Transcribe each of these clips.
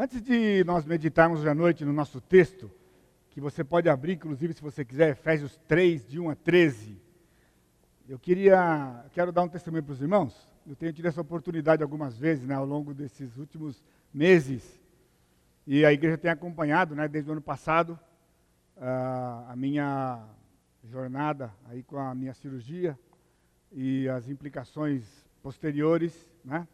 Antes de nós meditarmos hoje à noite no nosso texto, que você pode abrir, inclusive, se você quiser, Efésios 3, de 1 a 13, eu queria, quero dar um testemunho para os irmãos. Eu tenho tido essa oportunidade algumas vezes, né, ao longo desses últimos meses, e a igreja tem acompanhado, né, desde o ano passado, uh, a minha jornada aí com a minha cirurgia e as implicações posteriores, né?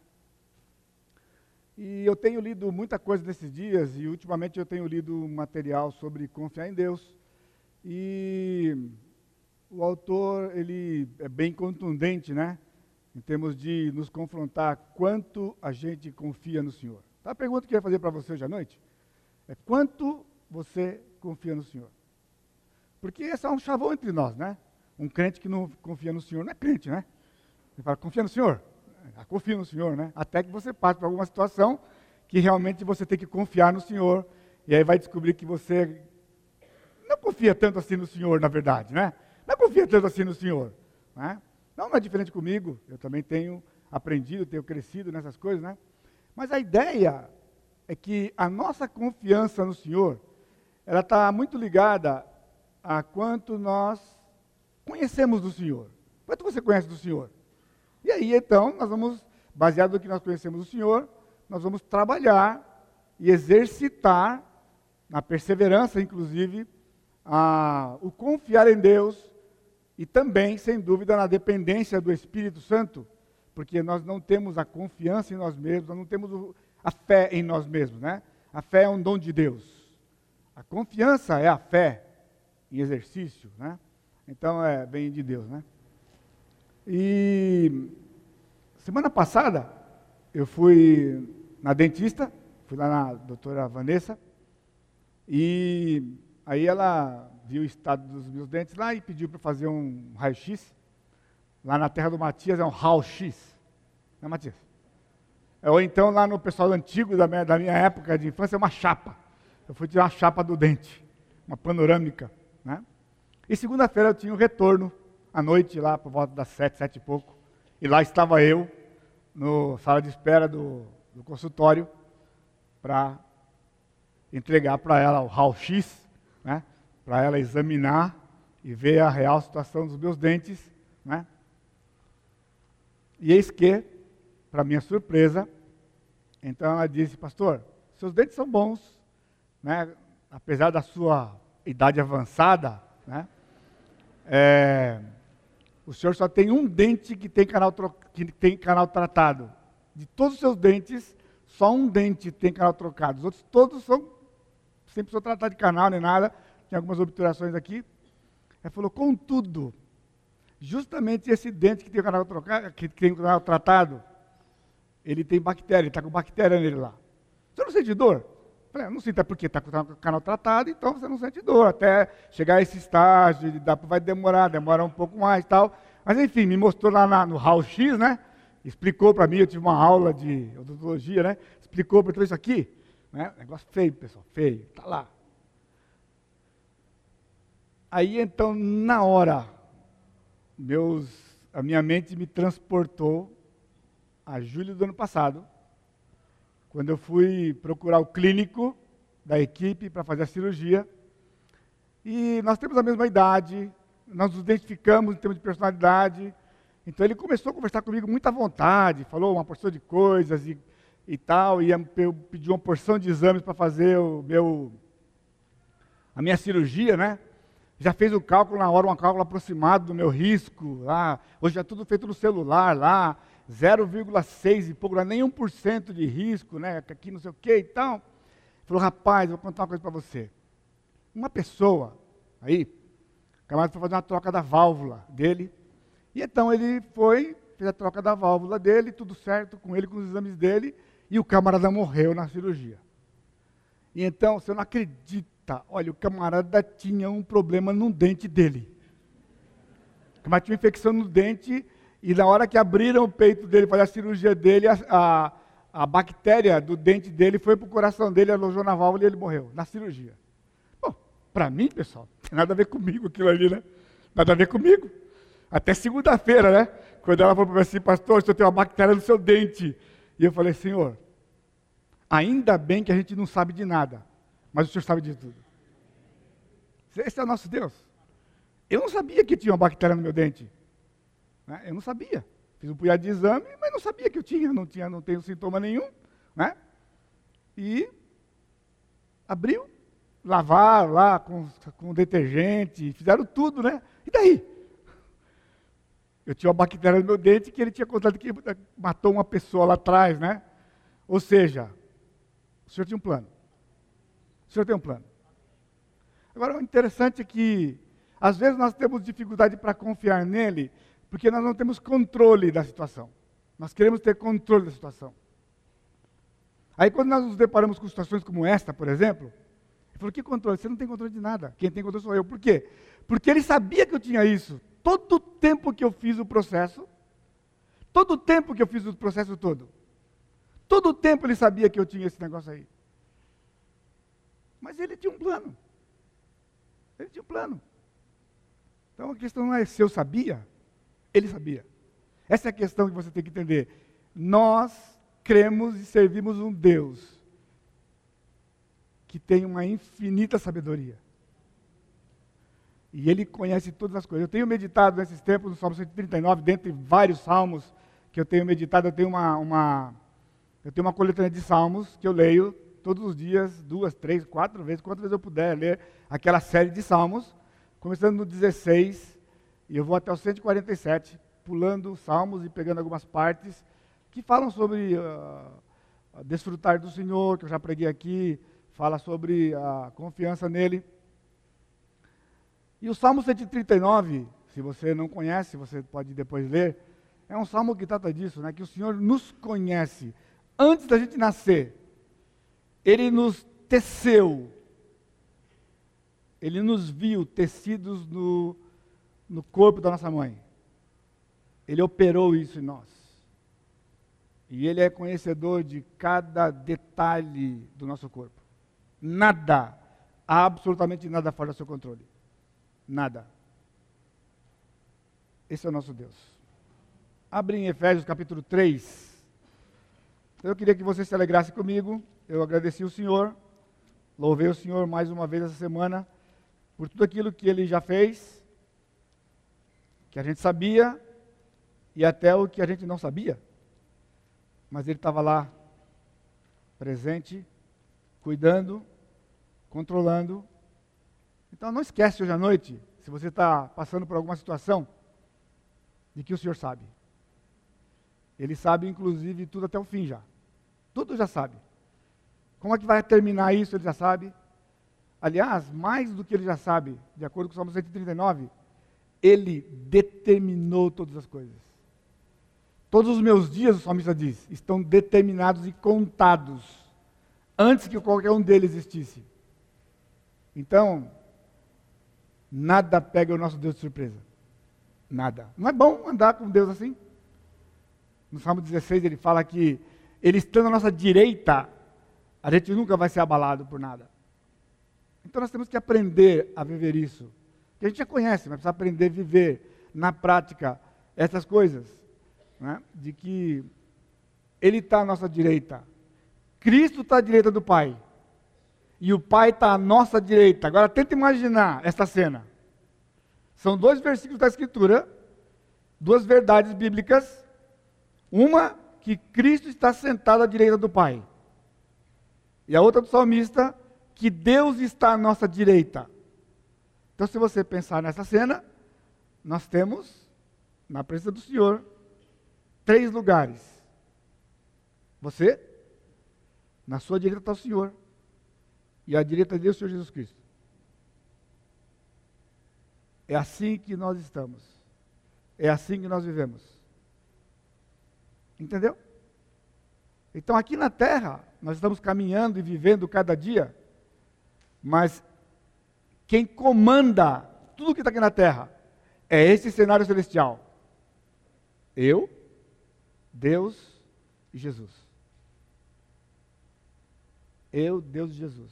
E eu tenho lido muita coisa nesses dias e ultimamente eu tenho lido material sobre confiar em Deus. E o autor, ele é bem contundente, né? Em termos de nos confrontar quanto a gente confia no Senhor. Tá a pergunta que eu ia fazer para você hoje à noite é quanto você confia no Senhor? Porque esse é um chavão entre nós, né? Um crente que não confia no Senhor não é crente, né? Ele fala, confia no Senhor? Ah, confia no Senhor, né? Até que você passe por alguma situação que realmente você tem que confiar no Senhor. E aí vai descobrir que você não confia tanto assim no Senhor, na verdade, né? Não confia tanto assim no Senhor. Né? Não, não é diferente comigo. Eu também tenho aprendido, tenho crescido nessas coisas, né? Mas a ideia é que a nossa confiança no Senhor, ela está muito ligada a quanto nós conhecemos do Senhor. Quanto você conhece do Senhor? E aí, então, nós vamos, baseado no que nós conhecemos do Senhor, nós vamos trabalhar e exercitar, na perseverança, inclusive, a, o confiar em Deus e também, sem dúvida, na dependência do Espírito Santo, porque nós não temos a confiança em nós mesmos, nós não temos o, a fé em nós mesmos, né? A fé é um dom de Deus. A confiança é a fé em exercício, né? Então é vem de Deus, né? E semana passada eu fui na dentista, fui lá na doutora Vanessa, e aí ela viu o estado dos meus dentes lá e pediu para fazer um raio-x. Lá na terra do Matias é um raio-x. Né, Matias? É, ou então lá no pessoal antigo da minha, da minha época de infância é uma chapa. Eu fui tirar uma chapa do dente, uma panorâmica. Né? E segunda-feira eu tinha o um retorno à noite, lá por volta das sete, sete e pouco. E lá estava eu, no sala de espera do, do consultório, para entregar para ela o raio-x, né? para ela examinar e ver a real situação dos meus dentes. Né? E eis que, para minha surpresa, então ela disse, pastor, seus dentes são bons, né? apesar da sua idade avançada, né? É, o senhor só tem um dente que tem canal, que tem canal tratado. De todos os seus dentes, só um dente tem canal trocado. Os outros todos são, sem precisou tratar de canal nem nada. Tem algumas obturações aqui. Ele falou, contudo, justamente esse dente que tem canal trocado, que tem canal tratado, ele tem bactéria, ele está com bactéria nele lá. Você não sente dor? Falei, ah, não sinto, é porque está com o canal tratado, então você não sente dor. Até chegar a esse estágio, vai demorar, demora um pouco mais e tal. Mas enfim, me mostrou lá na, no Hall X, né? Explicou para mim, eu tive uma aula de odontologia, né? Explicou para isso aqui. Né? Negócio feio, pessoal, feio. Está lá. Aí então, na hora, meus, a minha mente me transportou a julho do ano passado, quando eu fui procurar o clínico da equipe para fazer a cirurgia. E nós temos a mesma idade, nós nos identificamos em termos de personalidade. Então ele começou a conversar comigo muita vontade, falou uma porção de coisas e, e tal, e eu pedi uma porção de exames para fazer o meu, a minha cirurgia, né? Já fez o cálculo na hora, um cálculo aproximado do meu risco lá. Hoje é tudo feito no celular lá. 0,6 e pouco, é nem 1% de risco, né? Aqui não sei o que e tal. Falou, rapaz, vou contar uma coisa para você. Uma pessoa, aí, o camarada foi fazer uma troca da válvula dele. E então ele foi, fez a troca da válvula dele, tudo certo com ele, com os exames dele, e o camarada morreu na cirurgia. E então, você não acredita, olha, o camarada tinha um problema no dente dele. Camarada tinha uma infecção no dente e na hora que abriram o peito dele, fazer a cirurgia dele, a, a, a bactéria do dente dele foi para o coração dele, alojou na válvula e ele morreu, na cirurgia. Bom, para mim, pessoal, não tem nada a ver comigo aquilo ali, né? Nada a ver comigo. Até segunda-feira, né? Quando ela falou para mim assim, pastor, o senhor tem uma bactéria no seu dente. E eu falei, senhor, Ainda bem que a gente não sabe de nada, mas o Senhor sabe de tudo. Esse é o nosso Deus. Eu não sabia que tinha uma bactéria no meu dente. Né? Eu não sabia. Fiz um punhado de exame, mas não sabia que eu tinha, não tinha, não tenho sintoma nenhum. Né? E abriu, lavar lá com, com detergente, fizeram tudo, né? E daí? Eu tinha uma bactéria no meu dente que ele tinha contado que matou uma pessoa lá atrás, né? Ou seja, o senhor tinha um plano. O senhor tem um plano. Agora, o interessante é que, às vezes, nós temos dificuldade para confiar nele, porque nós não temos controle da situação. Nós queremos ter controle da situação. Aí, quando nós nos deparamos com situações como esta, por exemplo, ele falou: Que controle? Você não tem controle de nada. Quem tem controle sou eu. Por quê? Porque ele sabia que eu tinha isso. Todo o tempo que eu fiz o processo, todo o tempo que eu fiz o processo todo, todo o tempo ele sabia que eu tinha esse negócio aí. Mas ele tinha um plano. Ele tinha um plano. Então a questão não é se eu sabia, ele sabia. Essa é a questão que você tem que entender. Nós cremos e servimos um Deus que tem uma infinita sabedoria. E ele conhece todas as coisas. Eu tenho meditado nesses tempos no Salmo 139, dentre vários salmos que eu tenho meditado, eu tenho uma, uma eu tenho uma coletânea de salmos que eu leio todos os dias, duas, três, quatro vezes, quantas vezes eu puder ler aquela série de salmos, começando no 16, e eu vou até o 147, pulando salmos e pegando algumas partes que falam sobre uh, desfrutar do Senhor, que eu já preguei aqui, fala sobre a confiança nele. E o Salmo 139, se você não conhece, você pode depois ler, é um salmo que trata disso, né? que o Senhor nos conhece antes da gente nascer. Ele nos teceu. Ele nos viu tecidos no, no corpo da nossa mãe. Ele operou isso em nós. E Ele é conhecedor de cada detalhe do nosso corpo. Nada, absolutamente nada fora do seu controle. Nada. Esse é o nosso Deus. Abre em Efésios capítulo 3. Eu queria que você se alegrasse comigo. Eu agradeci o Senhor. Louvei o Senhor mais uma vez essa semana por tudo aquilo que ele já fez, que a gente sabia e até o que a gente não sabia. Mas ele estava lá, presente, cuidando, controlando então não esquece hoje à noite, se você está passando por alguma situação, de que o Senhor sabe. Ele sabe, inclusive, tudo até o fim já. Tudo já sabe. Como é que vai terminar isso, ele já sabe. Aliás, mais do que ele já sabe, de acordo com o Salmo 139, ele determinou todas as coisas. Todos os meus dias, o salmista diz, estão determinados e contados, antes que qualquer um deles existisse. Então, Nada pega o nosso Deus de surpresa. Nada. Não é bom andar com Deus assim? No Salmo 16 ele fala que ele estando à nossa direita, a gente nunca vai ser abalado por nada. Então nós temos que aprender a viver isso. Que a gente já conhece, mas precisa aprender a viver na prática essas coisas. Né? De que Ele está à nossa direita. Cristo está à direita do Pai e o Pai está à nossa direita. Agora tenta imaginar esta cena. São dois versículos da Escritura, duas verdades bíblicas. Uma que Cristo está sentado à direita do Pai. E a outra do salmista, que Deus está à nossa direita. Então, se você pensar nessa cena, nós temos, na presença do Senhor, três lugares. Você, na sua direita está o Senhor e à direita dele o Senhor Jesus Cristo. É assim que nós estamos. É assim que nós vivemos. Entendeu? Então aqui na terra, nós estamos caminhando e vivendo cada dia, mas quem comanda tudo que está aqui na terra é esse cenário celestial. Eu, Deus e Jesus. Eu, Deus e Jesus.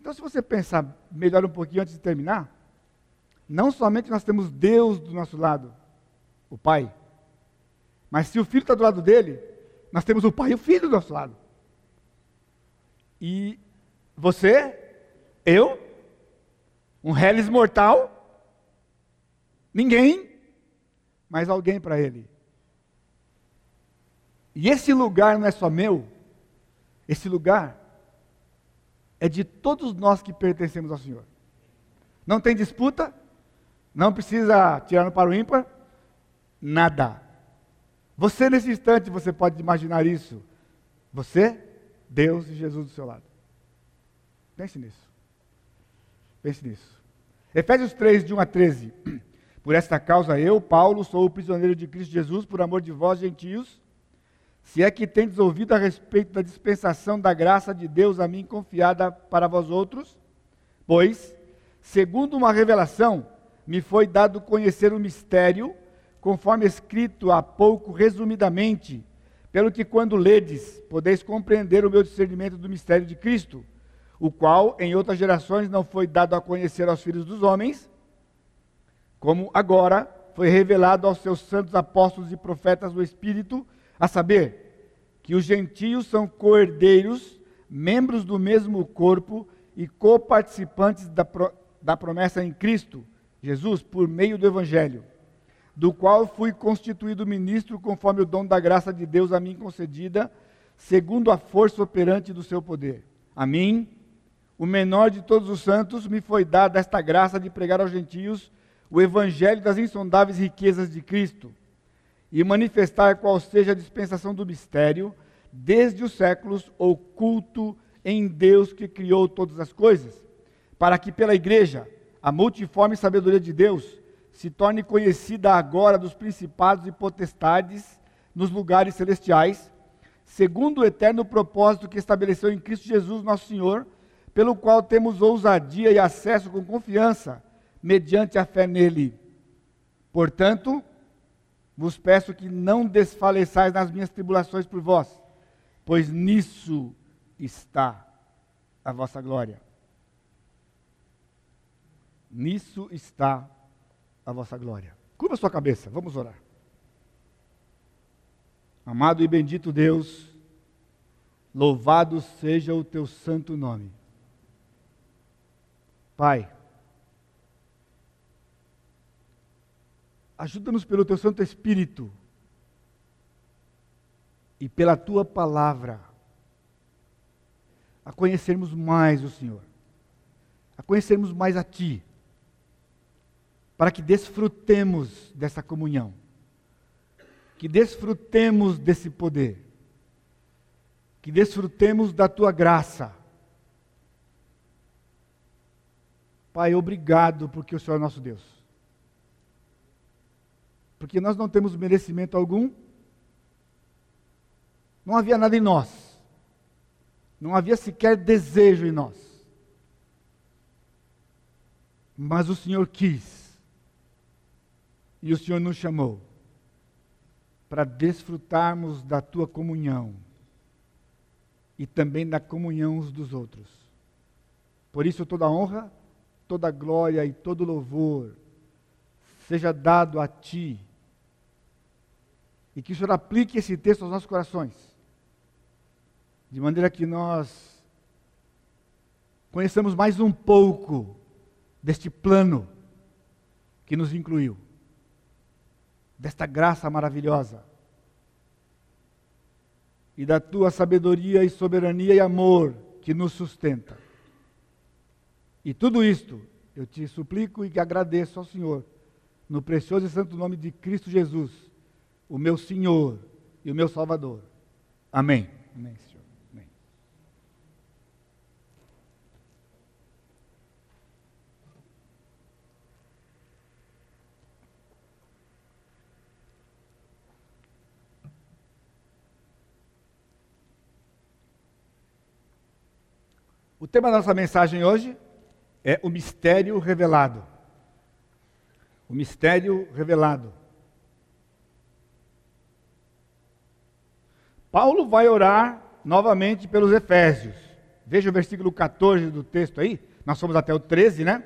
Então, se você pensar melhor um pouquinho antes de terminar, não somente nós temos Deus do nosso lado, o Pai, mas se o Filho está do lado dele, nós temos o Pai e o Filho do nosso lado. E você, eu, um reles mortal, ninguém, mas alguém para ele. E esse lugar não é só meu, esse lugar é de todos nós que pertencemos ao Senhor. Não tem disputa, não precisa tirar para o ímpar, nada. Você nesse instante, você pode imaginar isso. Você, Deus e Jesus do seu lado. Pense nisso. Pense nisso. Efésios 3, de 1 a 13. Por esta causa eu, Paulo, sou o prisioneiro de Cristo Jesus, por amor de vós, gentios, se é que tendes ouvido a respeito da dispensação da graça de Deus a mim confiada para vós outros, pois, segundo uma revelação, me foi dado conhecer o mistério, conforme escrito há pouco resumidamente, pelo que quando ledes, podeis compreender o meu discernimento do mistério de Cristo, o qual em outras gerações não foi dado a conhecer aos filhos dos homens, como agora foi revelado aos seus santos apóstolos e profetas do Espírito, a saber, que os gentios são coerdeiros, membros do mesmo corpo e coparticipantes da, pro, da promessa em Cristo, Jesus, por meio do Evangelho, do qual fui constituído ministro conforme o dom da graça de Deus a mim concedida, segundo a força operante do seu poder. A mim, o menor de todos os santos, me foi dada esta graça de pregar aos gentios o evangelho das insondáveis riquezas de Cristo e manifestar qual seja a dispensação do mistério, desde os séculos oculto em Deus que criou todas as coisas, para que pela igreja a multiforme sabedoria de Deus se torne conhecida agora dos principados e potestades nos lugares celestiais, segundo o eterno propósito que estabeleceu em Cristo Jesus, nosso Senhor, pelo qual temos ousadia e acesso com confiança, mediante a fé nele. Portanto, vos peço que não desfaleçais nas minhas tribulações por vós, pois nisso está a vossa glória. Nisso está a vossa glória. Curva sua cabeça, vamos orar. Amado e bendito Deus, louvado seja o teu santo nome. Pai, Ajuda-nos pelo teu Santo Espírito e pela tua palavra a conhecermos mais o Senhor, a conhecermos mais a Ti, para que desfrutemos dessa comunhão, que desfrutemos desse poder, que desfrutemos da Tua graça. Pai, obrigado porque o Senhor é nosso Deus porque nós não temos merecimento algum. Não havia nada em nós. Não havia sequer desejo em nós. Mas o Senhor quis. E o Senhor nos chamou para desfrutarmos da tua comunhão e também da comunhão uns dos outros. Por isso toda honra, toda glória e todo louvor seja dado a ti e que o Senhor aplique esse texto aos nossos corações. De maneira que nós conheçamos mais um pouco deste plano que nos incluiu, desta graça maravilhosa e da tua sabedoria e soberania e amor que nos sustenta. E tudo isto eu te suplico e que agradeço ao Senhor, no precioso e santo nome de Cristo Jesus o meu Senhor e o meu Salvador. Amém. Amém, Senhor. Amém. O tema da nossa mensagem hoje é o mistério revelado. O mistério revelado. Paulo vai orar novamente pelos Efésios. Veja o versículo 14 do texto aí. Nós somos até o 13, né?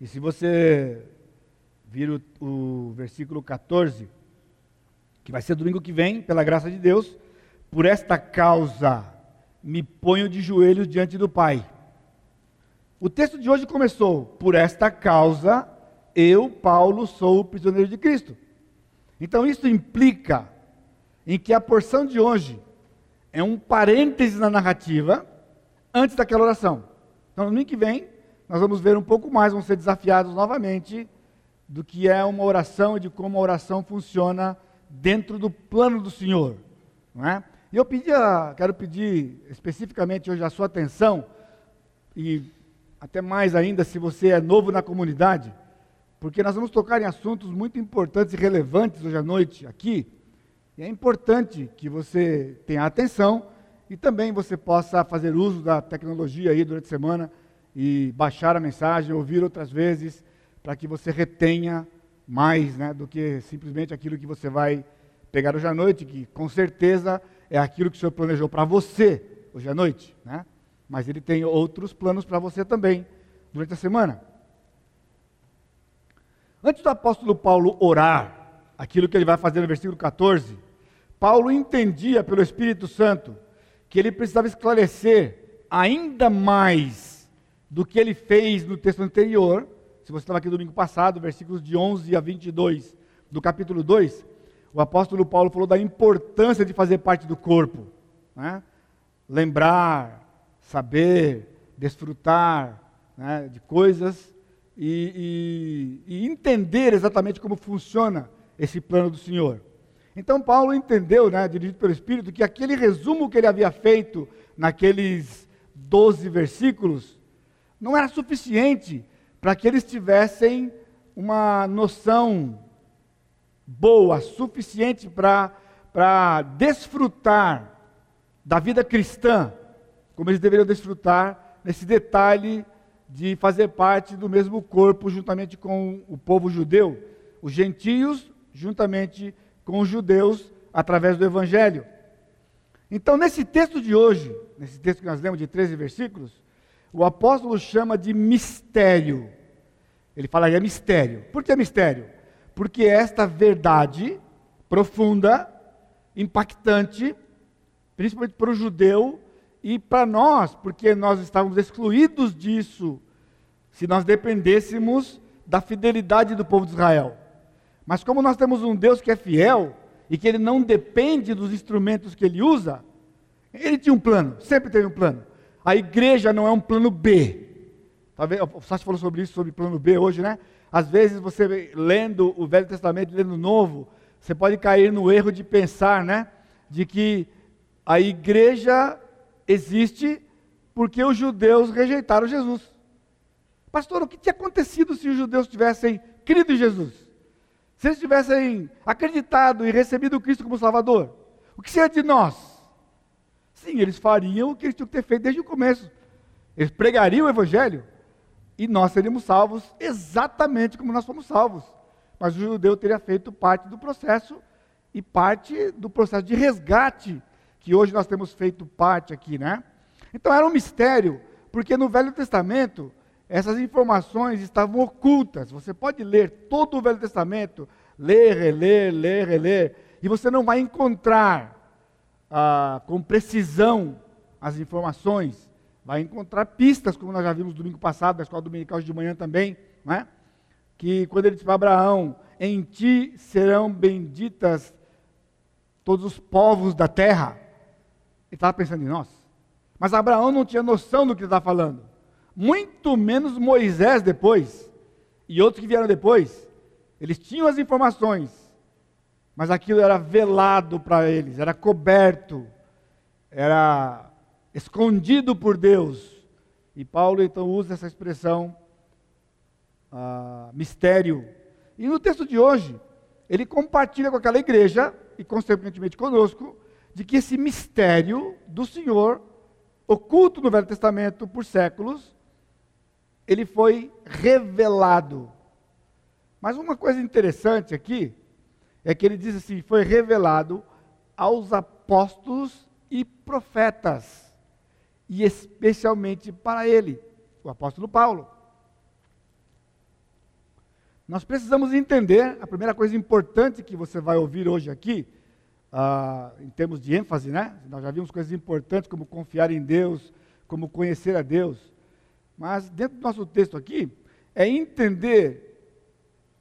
E se você vir o, o versículo 14, que vai ser domingo que vem, pela graça de Deus, por esta causa me ponho de joelhos diante do Pai. O texto de hoje começou: Por esta causa, eu, Paulo, sou o prisioneiro de Cristo. Então, isso implica em que a porção de hoje é um parêntese na narrativa antes daquela oração. Então, no domingo que vem, nós vamos ver um pouco mais, vamos ser desafiados novamente do que é uma oração e de como a oração funciona dentro do plano do Senhor. Não é? E eu pedia, quero pedir especificamente hoje a sua atenção, e até mais ainda se você é novo na comunidade, porque nós vamos tocar em assuntos muito importantes e relevantes hoje à noite aqui, e é importante que você tenha atenção e também você possa fazer uso da tecnologia aí durante a semana e baixar a mensagem, ouvir outras vezes, para que você retenha mais né, do que simplesmente aquilo que você vai pegar hoje à noite, que com certeza é aquilo que o Senhor planejou para você hoje à noite, né? Mas Ele tem outros planos para você também durante a semana. Antes do apóstolo Paulo orar, aquilo que ele vai fazer no versículo 14, Paulo entendia pelo Espírito Santo que ele precisava esclarecer ainda mais do que ele fez no texto anterior. Se você estava aqui domingo passado, versículos de 11 a 22 do capítulo 2, o apóstolo Paulo falou da importância de fazer parte do corpo. Né? Lembrar, saber, desfrutar né, de coisas e, e, e, entender exatamente como funciona esse plano do Senhor. Então Paulo entendeu, né, dirigido pelo Espírito, que aquele resumo que ele havia feito naqueles 12 versículos não era suficiente para que eles tivessem uma noção boa, suficiente para desfrutar da vida cristã, como eles deveriam desfrutar nesse detalhe de fazer parte do mesmo corpo juntamente com o povo judeu, os gentios juntamente com os judeus através do evangelho. Então, nesse texto de hoje, nesse texto que nós lemos de 13 versículos, o apóstolo chama de mistério. Ele falaria mistério. Por que mistério? porque esta verdade profunda, impactante, principalmente para o judeu e para nós, porque nós estávamos excluídos disso se nós dependêssemos da fidelidade do povo de Israel. Mas como nós temos um Deus que é fiel e que ele não depende dos instrumentos que ele usa, ele tinha um plano, sempre teve um plano. A igreja não é um plano B. Talvez, o Sassi falou sobre isso, sobre plano B hoje, né? Às vezes você lendo o Velho Testamento lendo o Novo, você pode cair no erro de pensar, né? De que a igreja existe porque os judeus rejeitaram Jesus. Pastor, o que tinha acontecido se os judeus tivessem crido em Jesus? Se eles tivessem acreditado e recebido Cristo como Salvador? O que seria de nós? Sim, eles fariam o que eles tinham que ter feito desde o começo. Eles pregariam o Evangelho, e nós seríamos salvos exatamente como nós fomos salvos. Mas o judeu teria feito parte do processo e parte do processo de resgate que hoje nós temos feito parte aqui, né? Então era um mistério, porque no Velho Testamento essas informações estavam ocultas. Você pode ler todo o Velho Testamento, ler, reler, ler, reler, e você não vai encontrar ah, com precisão as informações vai encontrar pistas, como nós já vimos domingo passado, na escola dominical de manhã também, não é? que quando ele disse para Abraão, em ti serão benditas todos os povos da terra, ele estava pensando em nós. Mas Abraão não tinha noção do que ele estava falando. Muito menos Moisés depois, e outros que vieram depois. Eles tinham as informações, mas aquilo era velado para eles, era coberto, era escondido por Deus. E Paulo então usa essa expressão ah, mistério. E no texto de hoje, ele compartilha com aquela igreja, e consequentemente conosco, de que esse mistério do Senhor, oculto no Velho Testamento por séculos, ele foi revelado. Mas uma coisa interessante aqui é que ele diz assim: foi revelado aos apóstolos e profetas e especialmente para ele, o apóstolo Paulo. Nós precisamos entender, a primeira coisa importante que você vai ouvir hoje aqui, ah, em termos de ênfase, né? Nós já vimos coisas importantes como confiar em Deus, como conhecer a Deus. Mas dentro do nosso texto aqui, é entender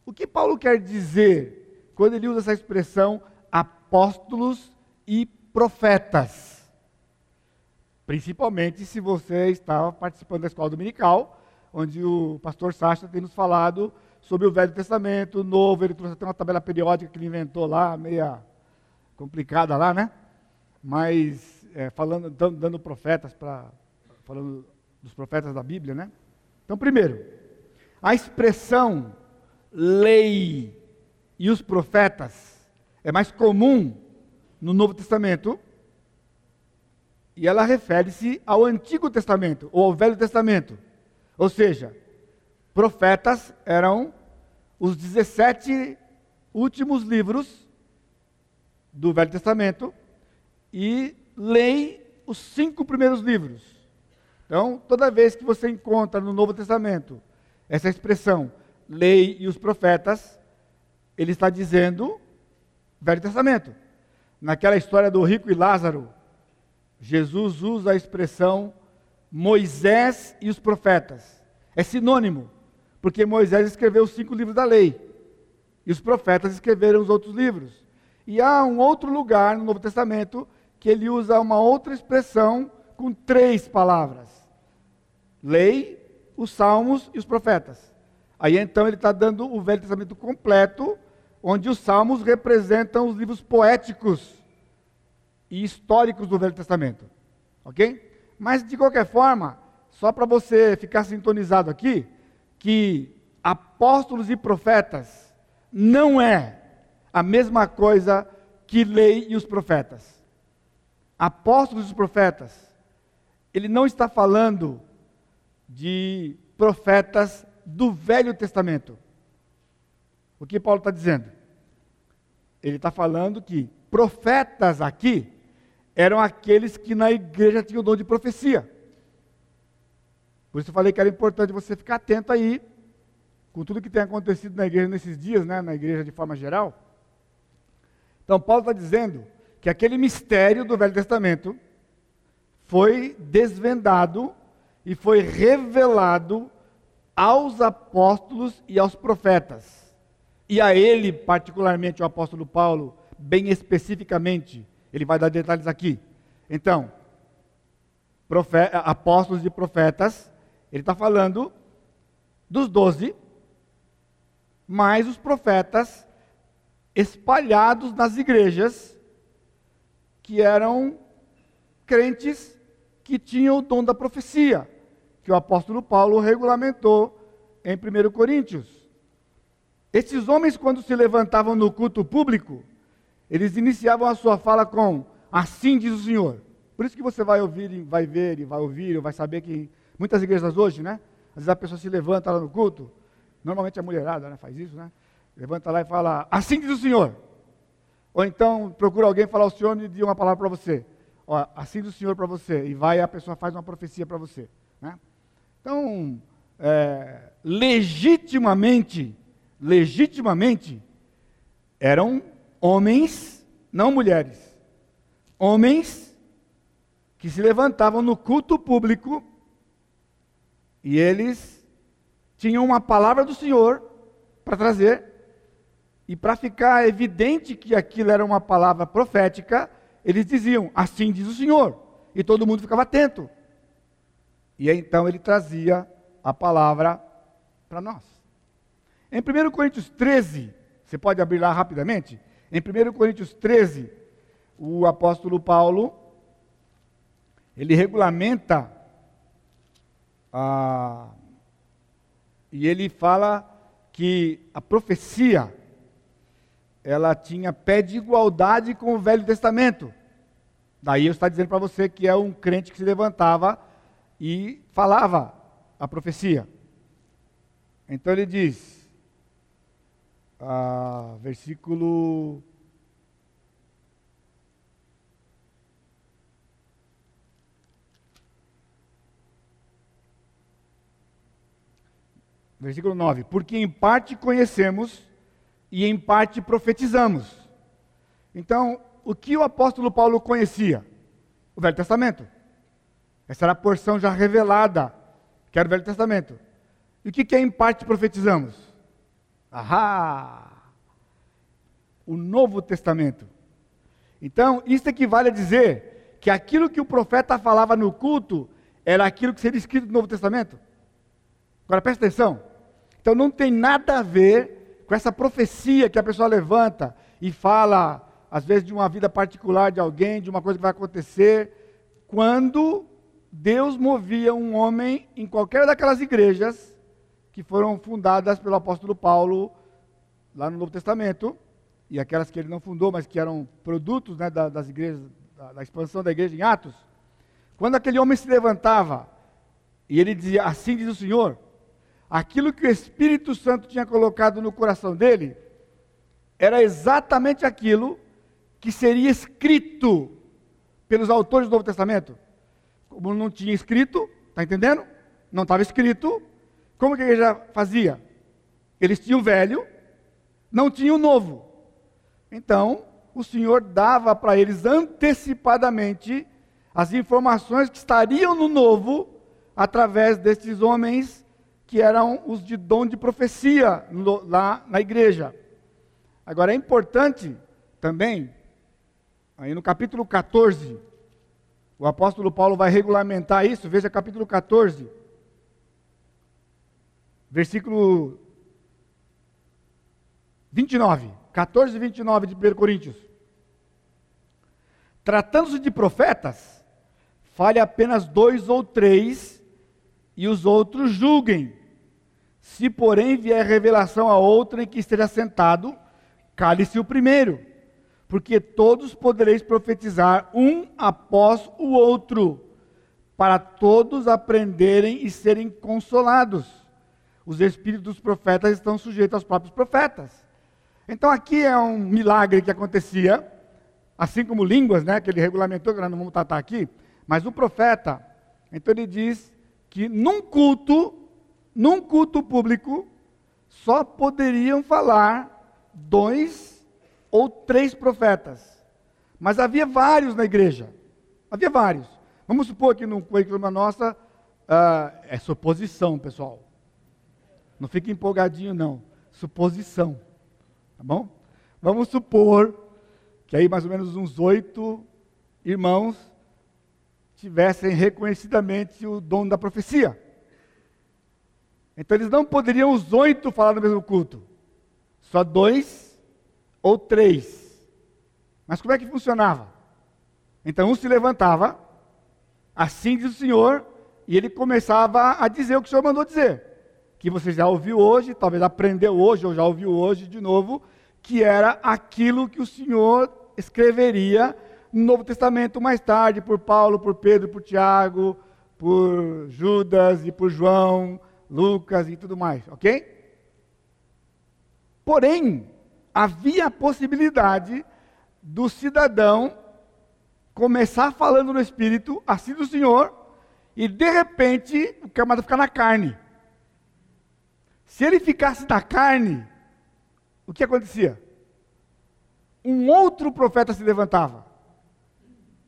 o que Paulo quer dizer quando ele usa essa expressão apóstolos e profetas. Principalmente se você estava participando da escola dominical, onde o pastor Sacha tem nos falado sobre o Velho Testamento, o Novo, ele trouxe até uma tabela periódica que ele inventou lá, meia complicada lá, né? Mas é, falando, dando, profetas para falando dos profetas da Bíblia, né? Então, primeiro, a expressão lei e os profetas é mais comum no Novo Testamento e ela refere-se ao Antigo Testamento ou ao Velho Testamento. Ou seja, profetas eram os 17 últimos livros do Velho Testamento e lei os cinco primeiros livros. Então, toda vez que você encontra no Novo Testamento essa expressão lei e os profetas, ele está dizendo Velho Testamento. Naquela história do rico e Lázaro, Jesus usa a expressão Moisés e os profetas. É sinônimo, porque Moisés escreveu os cinco livros da lei e os profetas escreveram os outros livros. E há um outro lugar no Novo Testamento que ele usa uma outra expressão com três palavras: lei, os salmos e os profetas. Aí então ele está dando o Velho Testamento completo, onde os salmos representam os livros poéticos e históricos do Velho Testamento. Ok? Mas de qualquer forma, só para você ficar sintonizado aqui, que apóstolos e profetas não é a mesma coisa que lei e os profetas. Apóstolos e profetas, ele não está falando de profetas do Velho Testamento. O que Paulo está dizendo? Ele está falando que profetas aqui eram aqueles que na igreja tinham o dom de profecia. Por isso eu falei que era importante você ficar atento aí com tudo que tem acontecido na igreja nesses dias, né, na igreja de forma geral. Então Paulo está dizendo que aquele mistério do Velho Testamento foi desvendado e foi revelado aos apóstolos e aos profetas. E a ele, particularmente, o apóstolo Paulo, bem especificamente, ele vai dar detalhes aqui. Então, apóstolos e profetas, ele está falando dos doze, mais os profetas espalhados nas igrejas, que eram crentes que tinham o dom da profecia que o apóstolo Paulo regulamentou em 1 Coríntios. Esses homens, quando se levantavam no culto público, eles iniciavam a sua fala com assim diz o Senhor. Por isso que você vai ouvir, vai ver e vai ouvir, ou vai saber que muitas igrejas hoje, né? Às vezes a pessoa se levanta lá no culto, normalmente a mulherada né, faz isso, né? Levanta lá e fala, assim diz o Senhor. Ou então procura alguém falar, o Senhor me deu uma palavra para você. Ó, assim diz o Senhor para você. E vai a pessoa faz uma profecia para você. Né? Então, é, legitimamente, legitimamente, eram homens, não mulheres, homens que se levantavam no culto público e eles tinham uma palavra do Senhor para trazer, e para ficar evidente que aquilo era uma palavra profética, eles diziam: Assim diz o Senhor, e todo mundo ficava atento. E então ele trazia a palavra para nós. Em 1 Coríntios 13, você pode abrir lá rapidamente? Em 1 Coríntios 13, o apóstolo Paulo, ele regulamenta a, e ele fala que a profecia ela tinha pé de igualdade com o Velho Testamento. Daí eu estou dizendo para você que é um crente que se levantava e falava a profecia. Então ele diz, ah, versículo. Versículo 9: Porque em parte conhecemos e em parte profetizamos. Então, o que o apóstolo Paulo conhecia? O Velho Testamento. Essa era a porção já revelada, que era o Velho Testamento. E o que, que em parte profetizamos? Ahá! O Novo Testamento. Então, isso equivale a dizer que aquilo que o profeta falava no culto era aquilo que seria escrito no Novo Testamento. Agora presta atenção. Então não tem nada a ver com essa profecia que a pessoa levanta e fala, às vezes, de uma vida particular de alguém, de uma coisa que vai acontecer, quando Deus movia um homem em qualquer daquelas igrejas que foram fundadas pelo apóstolo Paulo lá no Novo Testamento, e aquelas que ele não fundou, mas que eram produtos né, das igrejas, da, expansão da igreja em Atos. Quando aquele homem se levantava e ele dizia: Assim diz o Senhor, aquilo que o Espírito Santo tinha colocado no coração dele era exatamente aquilo que seria escrito pelos autores do Novo Testamento. Como não tinha escrito, está entendendo? Não estava escrito, como que a igreja fazia? Eles tinham o velho, não tinham o novo. Então, o Senhor dava para eles antecipadamente as informações que estariam no novo através desses homens que eram os de dom de profecia lá na igreja. Agora é importante também, aí no capítulo 14, o apóstolo Paulo vai regulamentar isso, veja capítulo 14, versículo 29, 14 e 29 de 1 Coríntios. Tratando-se de profetas, fale apenas dois ou três, e os outros julguem. Se, porém, vier revelação a outra em que esteja sentado, cale-se o primeiro, porque todos podereis profetizar um após o outro, para todos aprenderem e serem consolados. Os espíritos dos profetas estão sujeitos aos próprios profetas. Então aqui é um milagre que acontecia, assim como línguas, né, que ele regulamentou, que nós não vamos tratar aqui, mas o profeta, então ele diz que num culto, num culto público, só poderiam falar dois ou três profetas. Mas havia vários na igreja. Havia vários. Vamos supor que no currículo nossa, uh, é suposição, pessoal. Não fique empolgadinho, não. Suposição. Tá bom? Vamos supor que aí mais ou menos uns oito irmãos tivessem reconhecidamente o dom da profecia. Então eles não poderiam os oito falar no mesmo culto. Só dois ou três. Mas como é que funcionava? Então um se levantava, assim diz o Senhor, e ele começava a dizer o que o Senhor mandou dizer. Que você já ouviu hoje, talvez aprendeu hoje, ou já ouviu hoje de novo, que era aquilo que o Senhor escreveria no Novo Testamento mais tarde, por Paulo, por Pedro, por Tiago, por Judas e por João, Lucas e tudo mais, ok? Porém, havia a possibilidade do cidadão começar falando no Espírito, assim do Senhor, e de repente o camarada ficar na carne. Se ele ficasse na carne, o que acontecia? Um outro profeta se levantava.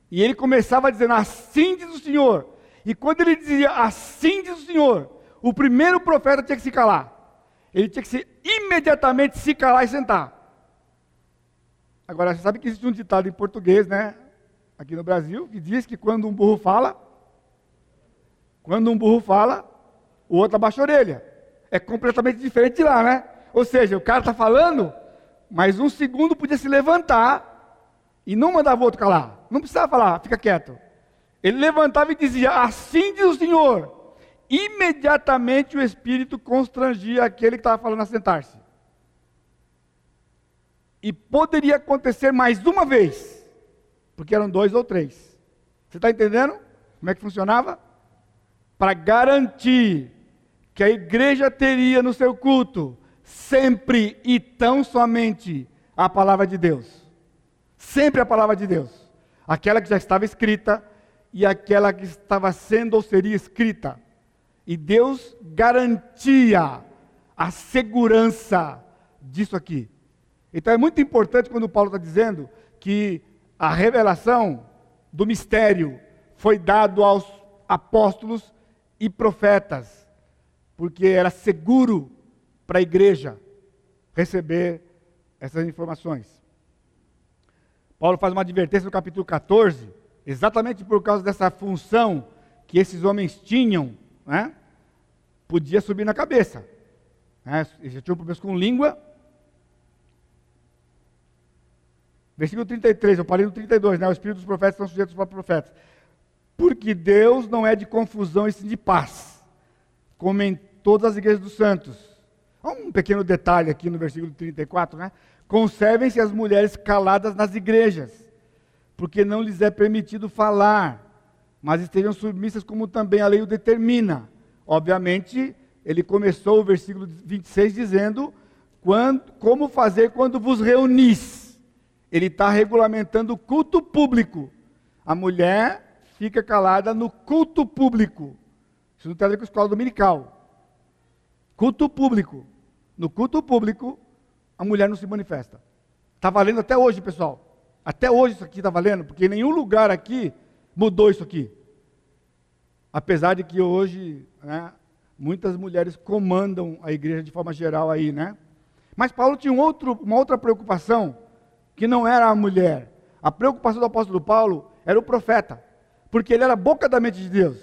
E ele começava dizendo, assim diz o Senhor. E quando ele dizia, assim diz o Senhor, o primeiro profeta tinha que se calar. Ele tinha que se imediatamente se calar e sentar. Agora, você sabe que existe um ditado em português, né? Aqui no Brasil, que diz que quando um burro fala, quando um burro fala, o outro abaixa a orelha. É completamente diferente de lá, né? Ou seja, o cara está falando, mas um segundo podia se levantar e não mandava o outro calar. Não precisava falar, fica quieto. Ele levantava e dizia: Assim diz o Senhor imediatamente o espírito constrangia aquele que estava falando a sentar-se. E poderia acontecer mais uma vez, porque eram dois ou três. Você está entendendo como é que funcionava? Para garantir que a igreja teria no seu culto sempre e tão somente a palavra de Deus. Sempre a palavra de Deus. Aquela que já estava escrita e aquela que estava sendo ou seria escrita. E Deus garantia a segurança disso aqui. Então é muito importante quando Paulo está dizendo que a revelação do mistério foi dado aos apóstolos e profetas, porque era seguro para a igreja receber essas informações. Paulo faz uma advertência no capítulo 14, exatamente por causa dessa função que esses homens tinham, né? podia subir na cabeça. Né? Já tinham problemas com língua. Versículo 33, eu parei no 32, né? O espírito dos profetas são sujeitos para profetas. Porque Deus não é de confusão e sim de paz, como em todas as igrejas dos santos. Um pequeno detalhe aqui no versículo 34, né? Conservem-se as mulheres caladas nas igrejas, porque não lhes é permitido falar, mas estejam submissas como também a lei o determina. Obviamente, ele começou o versículo 26 dizendo: quando, como fazer quando vos reunis. Ele está regulamentando o culto público. A mulher fica calada no culto público. Isso não tem a ver com a escola dominical. Culto público. No culto público, a mulher não se manifesta. Está valendo até hoje, pessoal. Até hoje isso aqui está valendo, porque em nenhum lugar aqui mudou isso aqui. Apesar de que hoje né, muitas mulheres comandam a igreja de forma geral aí, né? Mas Paulo tinha um outro, uma outra preocupação, que não era a mulher. A preocupação do apóstolo Paulo era o profeta, porque ele era boca da mente de Deus.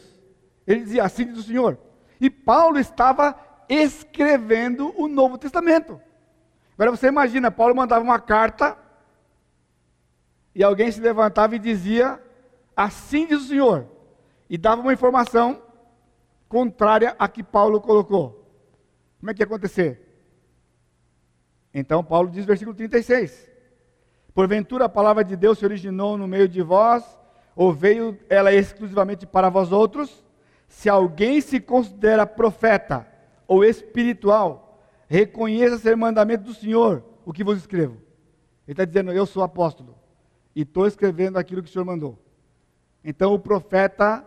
Ele dizia assim diz o Senhor. E Paulo estava escrevendo o Novo Testamento. Agora você imagina, Paulo mandava uma carta e alguém se levantava e dizia: Assim diz o Senhor, e dava uma informação contrária à que Paulo colocou. Como é que ia acontecer? Então Paulo diz, versículo 36: Porventura a palavra de Deus se originou no meio de vós, ou veio ela exclusivamente para vós outros? Se alguém se considera profeta ou espiritual, reconheça ser mandamento do Senhor o que vos escrevo. Ele está dizendo, eu sou apóstolo e estou escrevendo aquilo que o Senhor mandou. Então o profeta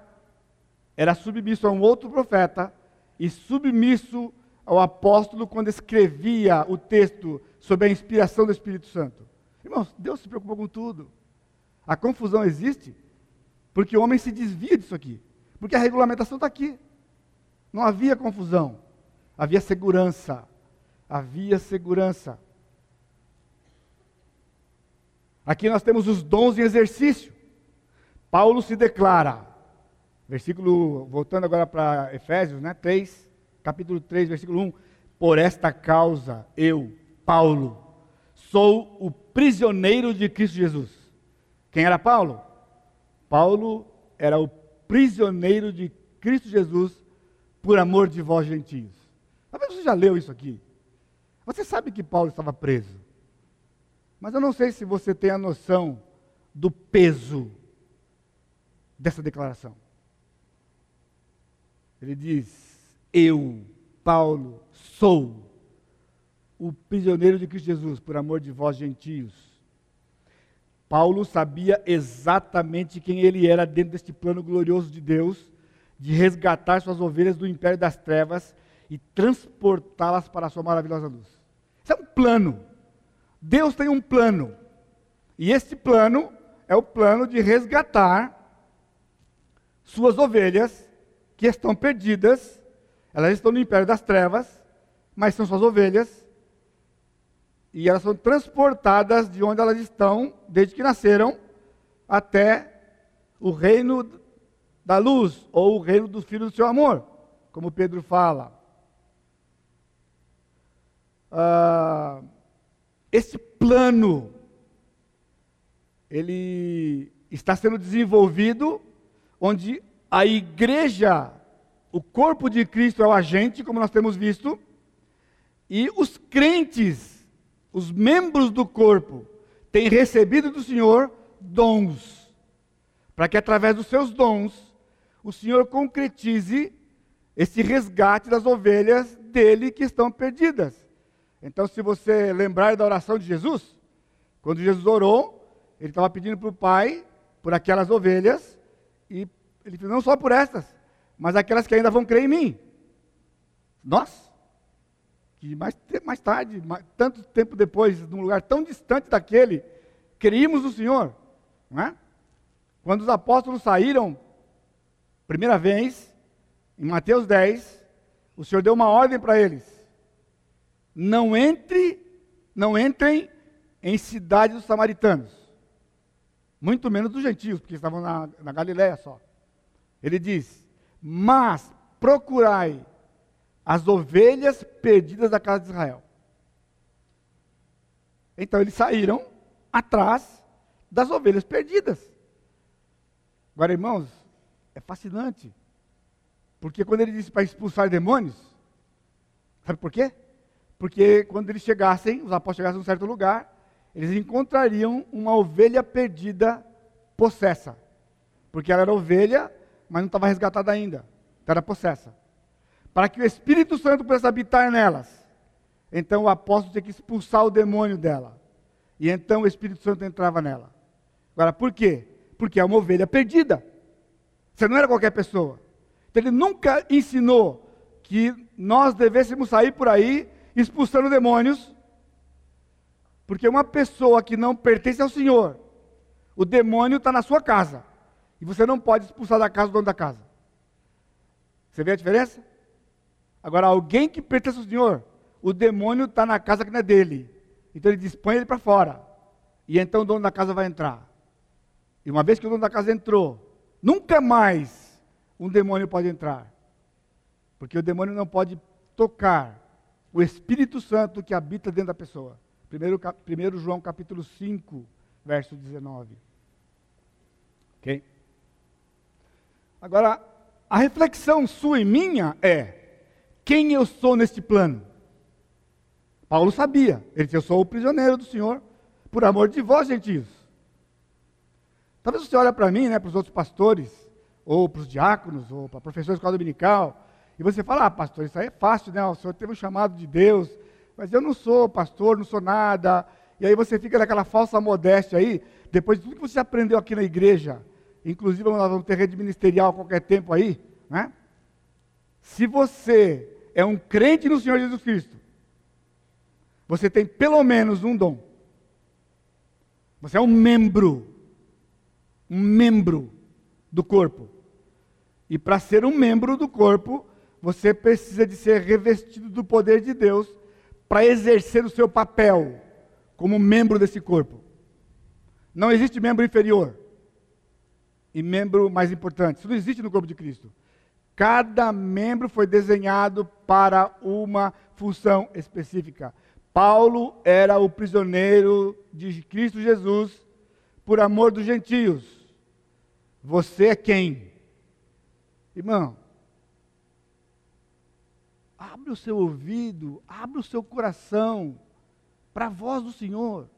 era submisso a um outro profeta e submisso ao apóstolo quando escrevia o texto sob a inspiração do Espírito Santo. Irmãos, Deus se preocupa com tudo. A confusão existe porque o homem se desvia disso aqui. Porque a regulamentação está aqui. Não havia confusão, havia segurança havia segurança. Aqui nós temos os dons em exercício. Paulo se declara, versículo, voltando agora para Efésios, né, 3, capítulo 3, versículo 1. Por esta causa, eu, Paulo, sou o prisioneiro de Cristo Jesus. Quem era Paulo? Paulo era o prisioneiro de Cristo Jesus por amor de vós gentios. Talvez você já leu isso aqui. Você sabe que Paulo estava preso. Mas eu não sei se você tem a noção do peso dessa declaração. Ele diz: Eu, Paulo, sou o prisioneiro de Cristo Jesus, por amor de vós, gentios. Paulo sabia exatamente quem ele era dentro deste plano glorioso de Deus, de resgatar suas ovelhas do império das trevas e transportá-las para a sua maravilhosa luz. Isso é um plano. Deus tem um plano. E este plano é o plano de resgatar suas ovelhas que estão perdidas. Elas estão no império das trevas, mas são suas ovelhas. E elas são transportadas de onde elas estão, desde que nasceram, até o reino da luz, ou o reino do filho do seu amor, como Pedro fala ah, esse plano ele está sendo desenvolvido onde a igreja, o corpo de Cristo é o agente, como nós temos visto, e os crentes, os membros do corpo, têm recebido do Senhor dons, para que através dos seus dons o Senhor concretize esse resgate das ovelhas dele que estão perdidas. Então, se você lembrar da oração de Jesus, quando Jesus orou, ele estava pedindo para o Pai por aquelas ovelhas, e ele disse, não só por estas, mas aquelas que ainda vão crer em mim. Nós, que mais, mais tarde, mais, tanto tempo depois, num lugar tão distante daquele, creímos no Senhor. não é? Quando os apóstolos saíram, primeira vez, em Mateus 10, o Senhor deu uma ordem para eles: não entre, não entrem em cidades dos samaritanos, muito menos dos gentios, porque estavam na, na Galiléia só. Ele diz: mas procurai as ovelhas perdidas da casa de Israel. Então eles saíram atrás das ovelhas perdidas. Agora, irmãos, é fascinante. Porque quando ele disse para expulsar demônios, sabe por quê? Porque quando eles chegassem, os apóstolos chegassem em um certo lugar, eles encontrariam uma ovelha perdida, possessa. Porque ela era ovelha, mas não estava resgatada ainda. Então era possessa. Para que o Espírito Santo pudesse habitar nelas. Então o apóstolo tinha que expulsar o demônio dela. E então o Espírito Santo entrava nela. Agora, por quê? Porque é uma ovelha perdida. Você não era qualquer pessoa. Então, ele nunca ensinou que nós devêssemos sair por aí expulsando demônios, porque uma pessoa que não pertence ao Senhor, o demônio está na sua casa, e você não pode expulsar da casa o dono da casa. Você vê a diferença? Agora, alguém que pertence ao Senhor, o demônio está na casa que não é dele, então ele dispõe ele para fora, e então o dono da casa vai entrar. E uma vez que o dono da casa entrou, nunca mais um demônio pode entrar. Porque o demônio não pode tocar o Espírito Santo que habita dentro da pessoa. Primeiro, primeiro João capítulo 5, verso 19. Ok? Agora, a reflexão sua e minha é: quem eu sou neste plano? Paulo sabia, ele disse: Eu sou o prisioneiro do Senhor, por amor de vós, gentios. Talvez você olhe para mim, né, para os outros pastores, ou para os diáconos, ou para professores de escola dominical, e você fala, ah, pastor, isso aí é fácil, né? O senhor teve um chamado de Deus, mas eu não sou pastor, não sou nada. E aí você fica naquela falsa modéstia aí, depois de tudo que você aprendeu aqui na igreja, inclusive nós vamos ter rede ministerial a qualquer tempo aí, né? Se você é um crente no Senhor Jesus Cristo, você tem pelo menos um dom. Você é um membro um membro do corpo. E para ser um membro do corpo, você precisa de ser revestido do poder de Deus para exercer o seu papel como membro desse corpo. Não existe membro inferior e membro mais importante. Isso não existe no corpo de Cristo. Cada membro foi desenhado para uma função específica. Paulo era o prisioneiro de Cristo Jesus por amor dos gentios. Você é quem? Irmão, abre o seu ouvido, abre o seu coração para a voz do Senhor.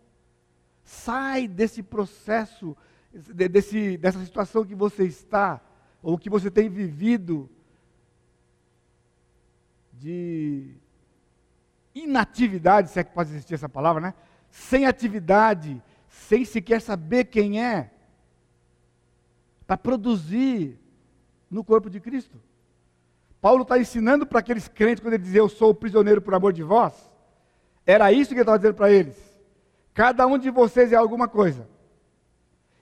Sai desse processo, desse, dessa situação que você está, ou que você tem vivido, de inatividade, se é que pode existir essa palavra, né? Sem atividade, sem sequer saber quem é para produzir no corpo de Cristo. Paulo está ensinando para aqueles crentes, quando ele dizia, eu sou prisioneiro por amor de vós, era isso que ele estava dizendo para eles. Cada um de vocês é alguma coisa.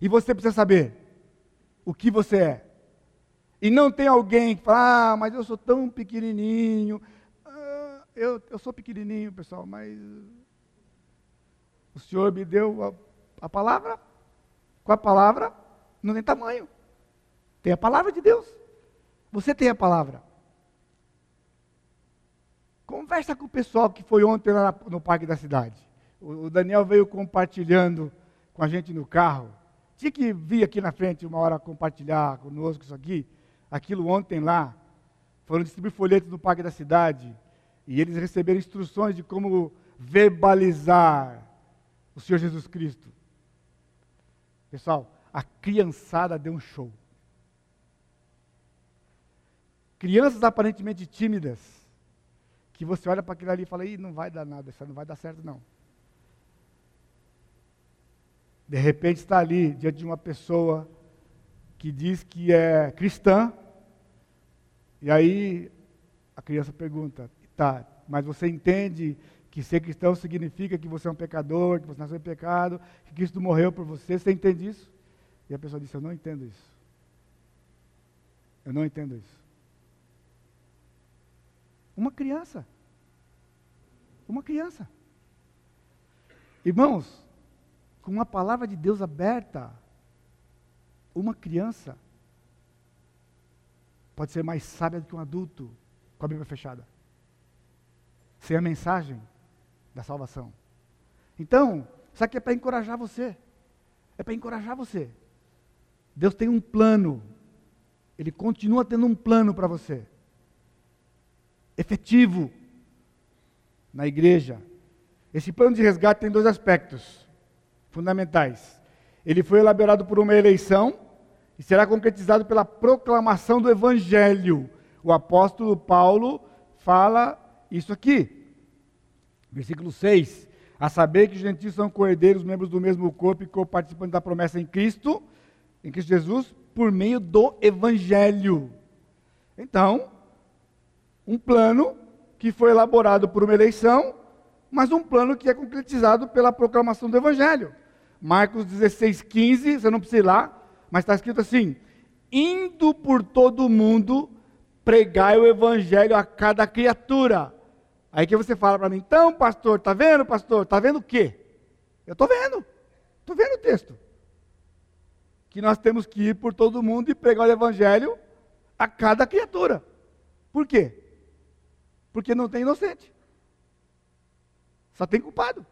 E você precisa saber o que você é. E não tem alguém que fala, ah, mas eu sou tão pequenininho. Ah, eu, eu sou pequenininho, pessoal, mas o Senhor me deu a, a palavra. Com a palavra, não tem tamanho. Tem a palavra de Deus. Você tem a palavra. Conversa com o pessoal que foi ontem lá no parque da cidade. O Daniel veio compartilhando com a gente no carro. Tinha que vir aqui na frente uma hora compartilhar conosco isso aqui. Aquilo ontem lá. Foram distribuir folhetos no parque da cidade. E eles receberam instruções de como verbalizar o Senhor Jesus Cristo. Pessoal, a criançada deu um show. Crianças aparentemente tímidas, que você olha para aquilo ali e fala, Ih, não vai dar nada, isso não vai dar certo não. De repente está ali diante de uma pessoa que diz que é cristã, e aí a criança pergunta, tá, mas você entende que ser cristão significa que você é um pecador, que você nasceu em pecado, que Cristo morreu por você, você entende isso? E a pessoa disse: Eu não entendo isso. Eu não entendo isso. Uma criança. Uma criança. Irmãos, com uma palavra de Deus aberta, uma criança pode ser mais sábia do que um adulto com a Bíblia fechada. Sem a mensagem da salvação. Então, isso aqui é para encorajar você. É para encorajar você. Deus tem um plano. Ele continua tendo um plano para você. Efetivo. Na igreja. Esse plano de resgate tem dois aspectos fundamentais. Ele foi elaborado por uma eleição e será concretizado pela proclamação do Evangelho. O apóstolo Paulo fala isso aqui. Versículo 6. A saber que os gentios são coerdeiros, membros do mesmo corpo e co-participantes da promessa em Cristo, em Cristo Jesus, por meio do Evangelho. Então, um plano que foi elaborado por uma eleição, mas um plano que é concretizado pela proclamação do Evangelho. Marcos 16, 15, você não precisa ir lá, mas está escrito assim: indo por todo mundo, pregai o evangelho a cada criatura. Aí que você fala para mim, então, pastor, tá vendo, pastor? Tá vendo o quê? Eu estou vendo. Estou vendo o texto. Que nós temos que ir por todo mundo e pregar o evangelho a cada criatura. Por quê? Porque não tem inocente. Só tem culpado.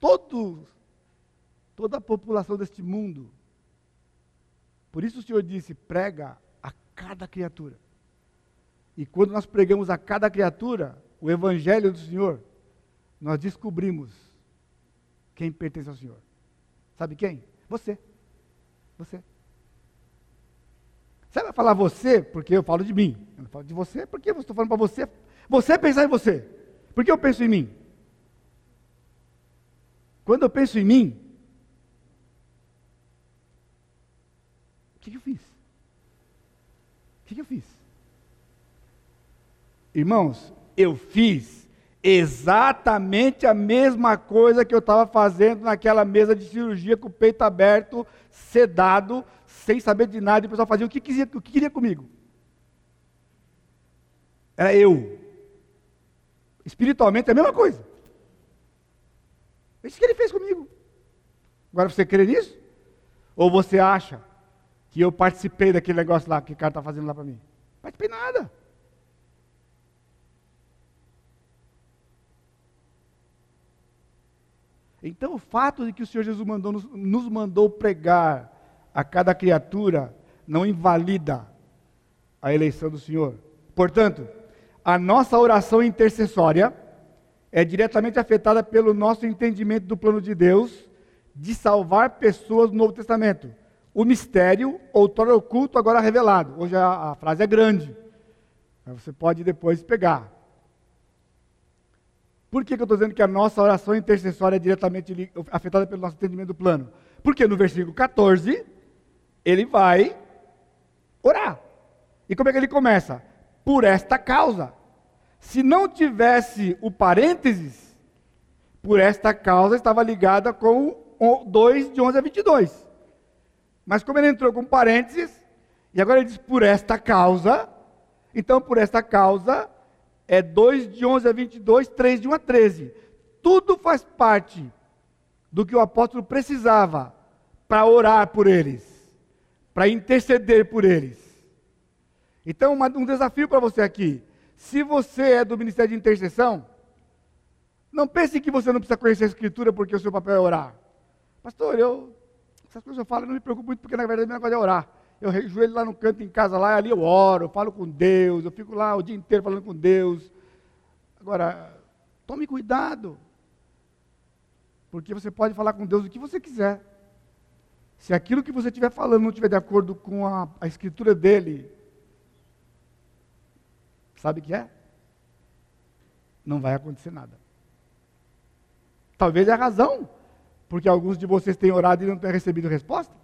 Todos, toda a população deste mundo por isso o Senhor disse: prega a cada criatura. E quando nós pregamos a cada criatura o Evangelho do Senhor, nós descobrimos quem pertence ao Senhor. Sabe quem? Você. Você. Vai falar você, porque eu falo de mim. Eu não falo de você, porque eu estou falando para você. Você pensar em você. Porque eu penso em mim. Quando eu penso em mim, que, que eu fiz? O que, que eu fiz? Irmãos, eu fiz exatamente a mesma coisa que eu estava fazendo naquela mesa de cirurgia com o peito aberto, sedado, sem saber de nada, e o pessoal fazia o que, o que queria comigo. Era eu. Espiritualmente é a mesma coisa. Isso que ele fez comigo. Agora você crê nisso? Ou você acha que eu participei daquele negócio lá que o cara está fazendo lá para mim. Participei nada. Então, o fato de que o Senhor Jesus mandou, nos, nos mandou pregar a cada criatura não invalida a eleição do Senhor. Portanto, a nossa oração intercessória é diretamente afetada pelo nosso entendimento do plano de Deus de salvar pessoas no Novo Testamento o mistério, outrora oculto, agora revelado. Hoje a, a frase é grande. Você pode depois pegar. Por que, que eu estou dizendo que a nossa oração intercessória é diretamente afetada pelo nosso entendimento do plano? Porque no versículo 14, ele vai orar. E como é que ele começa? Por esta causa. Se não tivesse o parênteses, por esta causa estava ligada com 2 de 11 a 22. Mas como ele entrou com parênteses, e agora ele diz por esta causa, então por esta causa é 2 de 11 a 22, 3 de 1 a 13. Tudo faz parte do que o apóstolo precisava para orar por eles, para interceder por eles. Então, uma, um desafio para você aqui. Se você é do ministério de intercessão, não pense que você não precisa conhecer a Escritura porque o seu papel é orar. Pastor, eu essas coisas eu falo, eu não me preocupo muito, porque na verdade minha coisa é orar. Eu rejoelho lá no canto em casa, lá, ali eu oro, eu falo com Deus, eu fico lá o dia inteiro falando com Deus. Agora, tome cuidado. Porque você pode falar com Deus o que você quiser. Se aquilo que você estiver falando não estiver de acordo com a, a escritura dele, sabe o que é? Não vai acontecer nada. Talvez é a razão porque alguns de vocês têm orado e não têm recebido resposta?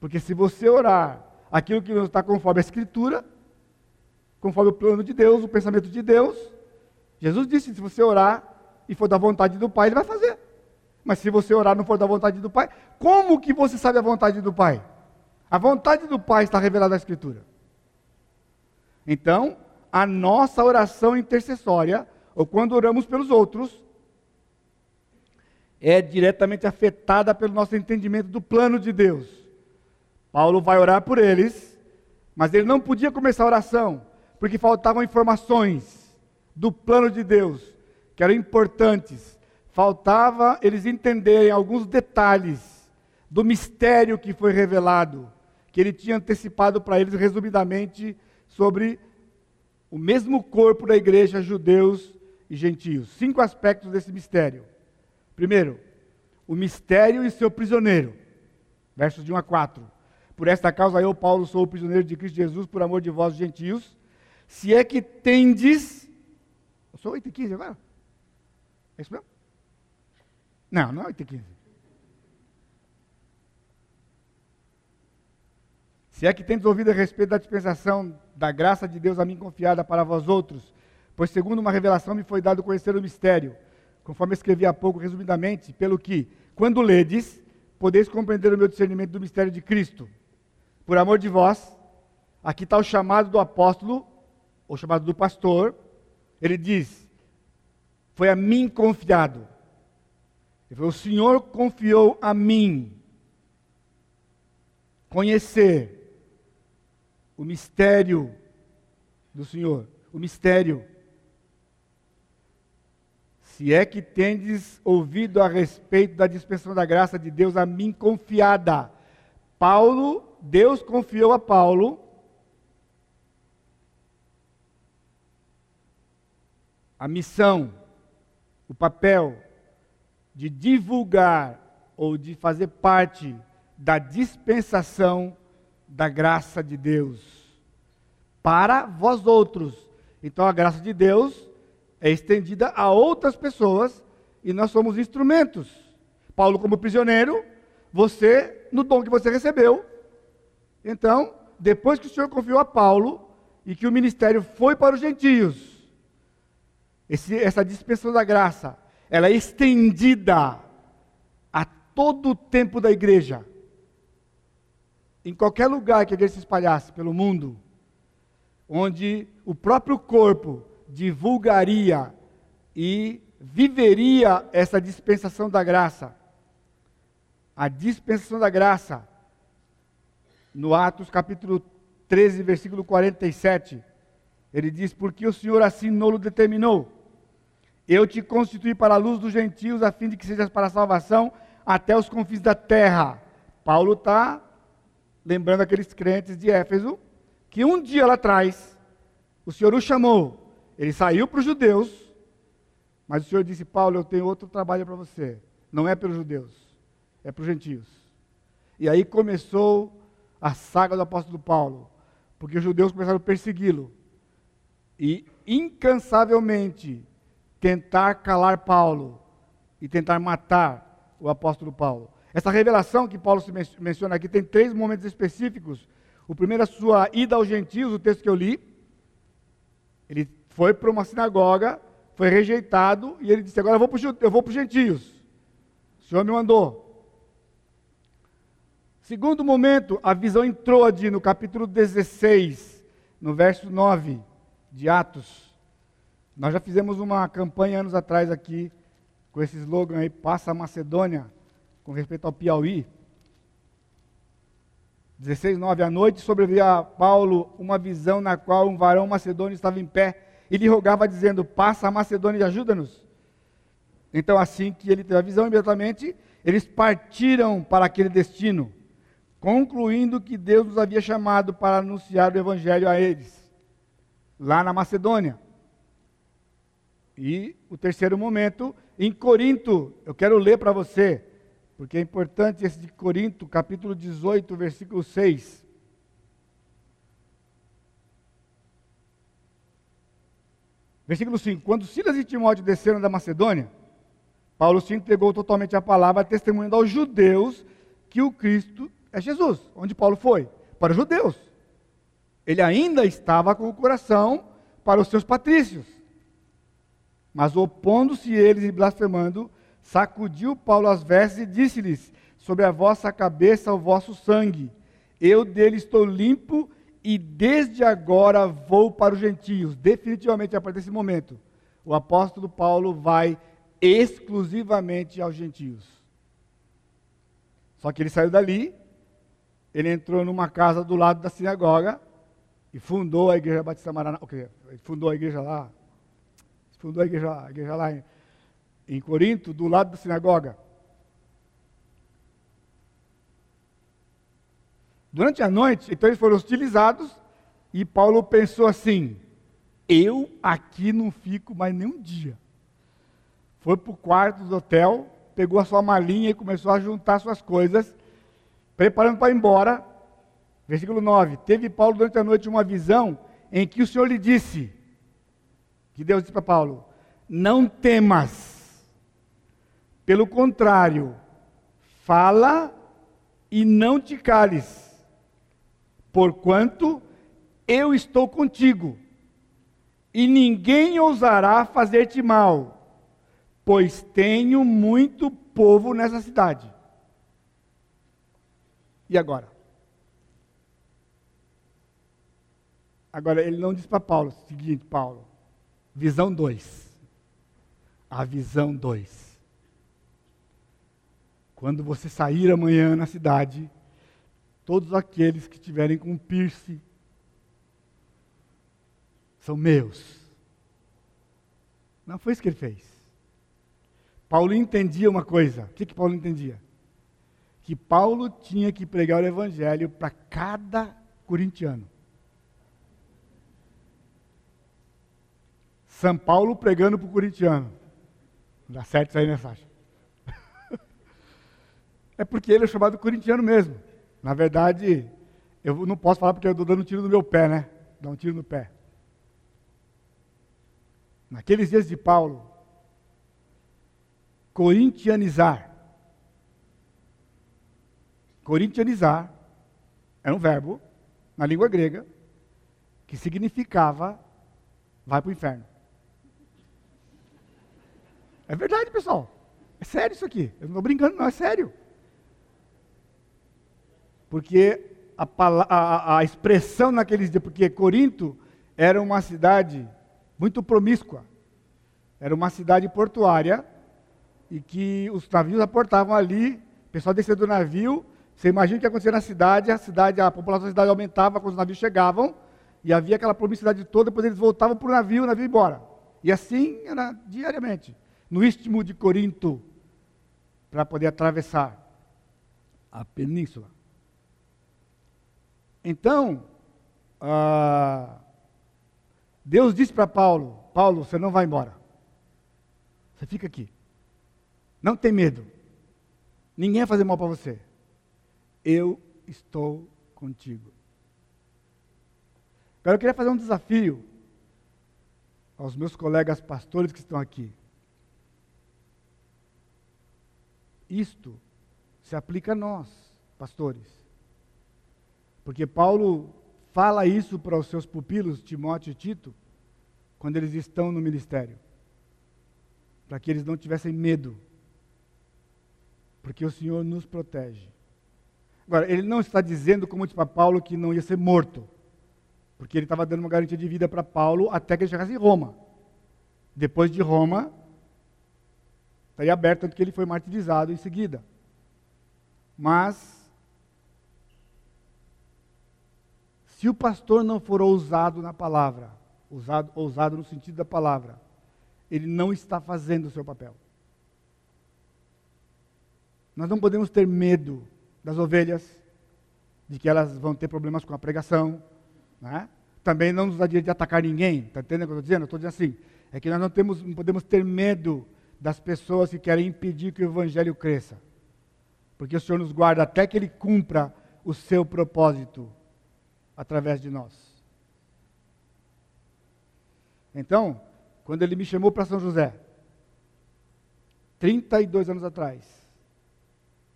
Porque se você orar aquilo que está conforme a Escritura, conforme o plano de Deus, o pensamento de Deus, Jesus disse: se você orar e for da vontade do Pai, Ele vai fazer. Mas se você orar não for da vontade do Pai, como que você sabe a vontade do Pai? A vontade do Pai está revelada na Escritura. Então, a nossa oração intercessória, ou quando oramos pelos outros, é diretamente afetada pelo nosso entendimento do plano de Deus. Paulo vai orar por eles, mas ele não podia começar a oração, porque faltavam informações do plano de Deus, que eram importantes. Faltava eles entenderem alguns detalhes do mistério que foi revelado, que ele tinha antecipado para eles resumidamente sobre o mesmo corpo da igreja, judeus e gentios. Cinco aspectos desse mistério. Primeiro, o mistério e seu prisioneiro. Versos de 1 a 4. Por esta causa eu, Paulo, sou prisioneiro de Cristo Jesus por amor de vós, gentios. Se é que tendes. Eu sou 8 e 15 agora? É isso mesmo? Não, não é 8 e 15. Se é que tendes ouvido a respeito da dispensação da graça de Deus a mim confiada para vós outros, pois segundo uma revelação me foi dado conhecer o mistério conforme escrevi há pouco, resumidamente, pelo que, quando ledes, podeis compreender o meu discernimento do mistério de Cristo. Por amor de vós, aqui está o chamado do apóstolo, ou chamado do pastor, ele diz: Foi a mim confiado. o Senhor confiou a mim conhecer o mistério do Senhor, o mistério se é que tendes ouvido a respeito da dispensação da graça de Deus a mim confiada. Paulo, Deus confiou a Paulo a missão, o papel de divulgar ou de fazer parte da dispensação da graça de Deus para vós outros. Então a graça de Deus é estendida a outras pessoas e nós somos instrumentos. Paulo, como prisioneiro, você, no dom que você recebeu. Então, depois que o Senhor confiou a Paulo e que o ministério foi para os gentios, esse, essa dispensão da graça, ela é estendida a todo o tempo da igreja. Em qualquer lugar que a igreja se espalhasse pelo mundo, onde o próprio corpo divulgaria e viveria essa dispensação da graça. A dispensação da graça, no Atos capítulo 13, versículo 47, ele diz: Porque o Senhor assim não determinou. Eu te constituí para a luz dos gentios, a fim de que sejas para a salvação até os confins da terra. Paulo está lembrando aqueles crentes de Éfeso, que um dia lá atrás, o Senhor o chamou ele saiu para os judeus, mas o Senhor disse: Paulo, eu tenho outro trabalho para você. Não é para os judeus, é para os gentios. E aí começou a saga do apóstolo Paulo, porque os judeus começaram a persegui-lo e incansavelmente tentar calar Paulo e tentar matar o apóstolo Paulo. Essa revelação que Paulo se menciona aqui tem três momentos específicos. O primeiro é a sua ida aos gentios, o texto que eu li. Ele foi para uma sinagoga, foi rejeitado, e ele disse: Agora eu vou para os gentios. O Senhor me mandou. Segundo momento, a visão entrou ali no capítulo 16, no verso 9 de Atos. Nós já fizemos uma campanha anos atrás aqui, com esse slogan aí, Passa a Macedônia, com respeito ao Piauí. 16, 9, à noite sobreveio a Paulo uma visão na qual um varão macedônio estava em pé e lhe rogava, dizendo: Passa a Macedônia e ajuda-nos. Então, assim que ele teve a visão, imediatamente eles partiram para aquele destino, concluindo que Deus nos havia chamado para anunciar o Evangelho a eles, lá na Macedônia. E o terceiro momento, em Corinto, eu quero ler para você, porque é importante esse de Corinto, capítulo 18, versículo 6. Versículo 5: Quando Silas e Timóteo desceram da Macedônia, Paulo se entregou totalmente à palavra, testemunhando aos judeus que o Cristo é Jesus. Onde Paulo foi? Para os judeus. Ele ainda estava com o coração para os seus patrícios. Mas opondo-se eles e blasfemando, sacudiu Paulo as vestes e disse-lhes: Sobre a vossa cabeça o vosso sangue, eu dele estou limpo e desde agora vou para os gentios. Definitivamente, a partir desse momento, o apóstolo Paulo vai exclusivamente aos gentios. Só que ele saiu dali, ele entrou numa casa do lado da sinagoga e fundou a igreja Batista Maraná, okay, fundou a igreja lá, fundou a igreja, a igreja lá em, em Corinto, do lado da sinagoga. Durante a noite, então eles foram hostilizados e Paulo pensou assim: eu aqui não fico mais nenhum dia. Foi para o quarto do hotel, pegou a sua malinha e começou a juntar suas coisas, preparando para ir embora. Versículo 9: Teve Paulo durante a noite uma visão em que o Senhor lhe disse: que Deus disse para Paulo: Não temas, pelo contrário, fala e não te cales porquanto eu estou contigo, e ninguém ousará fazer-te mal, pois tenho muito povo nessa cidade. E agora? Agora, ele não diz para Paulo o seguinte, Paulo, visão 2. A visão 2. Quando você sair amanhã na cidade, todos aqueles que tiverem com piercing são meus. Não foi isso que ele fez. Paulo entendia uma coisa. O que, que Paulo entendia? Que Paulo tinha que pregar o evangelho para cada corintiano. São Paulo pregando para o corintiano. Dá certo isso aí, né, Sasha? é porque ele é chamado corintiano mesmo. Na verdade, eu não posso falar porque eu estou dando um tiro no meu pé, né? Dá um tiro no pé. Naqueles dias de Paulo, corintianizar. Corintianizar era um verbo na língua grega que significava vai para o inferno. É verdade, pessoal. É sério isso aqui. Eu não estou brincando, não, é sério. Porque a, a, a expressão naqueles dias, porque Corinto era uma cidade muito promíscua, era uma cidade portuária, e que os navios aportavam ali, o pessoal descia do navio, você imagina o que acontecia na cidade, a cidade, a população da cidade aumentava quando os navios chegavam, e havia aquela promiscuidade toda, depois eles voltavam para o navio, o navio ia embora. E assim era diariamente, no istmo de Corinto, para poder atravessar a península. Então, ah, Deus disse para Paulo: Paulo, você não vai embora. Você fica aqui. Não tem medo. Ninguém vai fazer mal para você. Eu estou contigo. Agora eu queria fazer um desafio aos meus colegas pastores que estão aqui. Isto se aplica a nós, pastores. Porque Paulo fala isso para os seus pupilos, Timóteo e Tito, quando eles estão no ministério. Para que eles não tivessem medo. Porque o Senhor nos protege. Agora, ele não está dizendo, como disse para Paulo, que não ia ser morto. Porque ele estava dando uma garantia de vida para Paulo até que ele chegasse em Roma. Depois de Roma, estaria aberto, tanto que ele foi martirizado em seguida. Mas Se o pastor não for ousado na palavra, ousado, ousado no sentido da palavra, ele não está fazendo o seu papel. Nós não podemos ter medo das ovelhas, de que elas vão ter problemas com a pregação. Né? Também não nos dá direito de atacar ninguém. Está entendendo o que eu estou dizendo? Eu estou dizendo assim, é que nós não, temos, não podemos ter medo das pessoas que querem impedir que o evangelho cresça. Porque o Senhor nos guarda até que ele cumpra o seu propósito através de nós. Então, quando ele me chamou para São José, 32 anos atrás,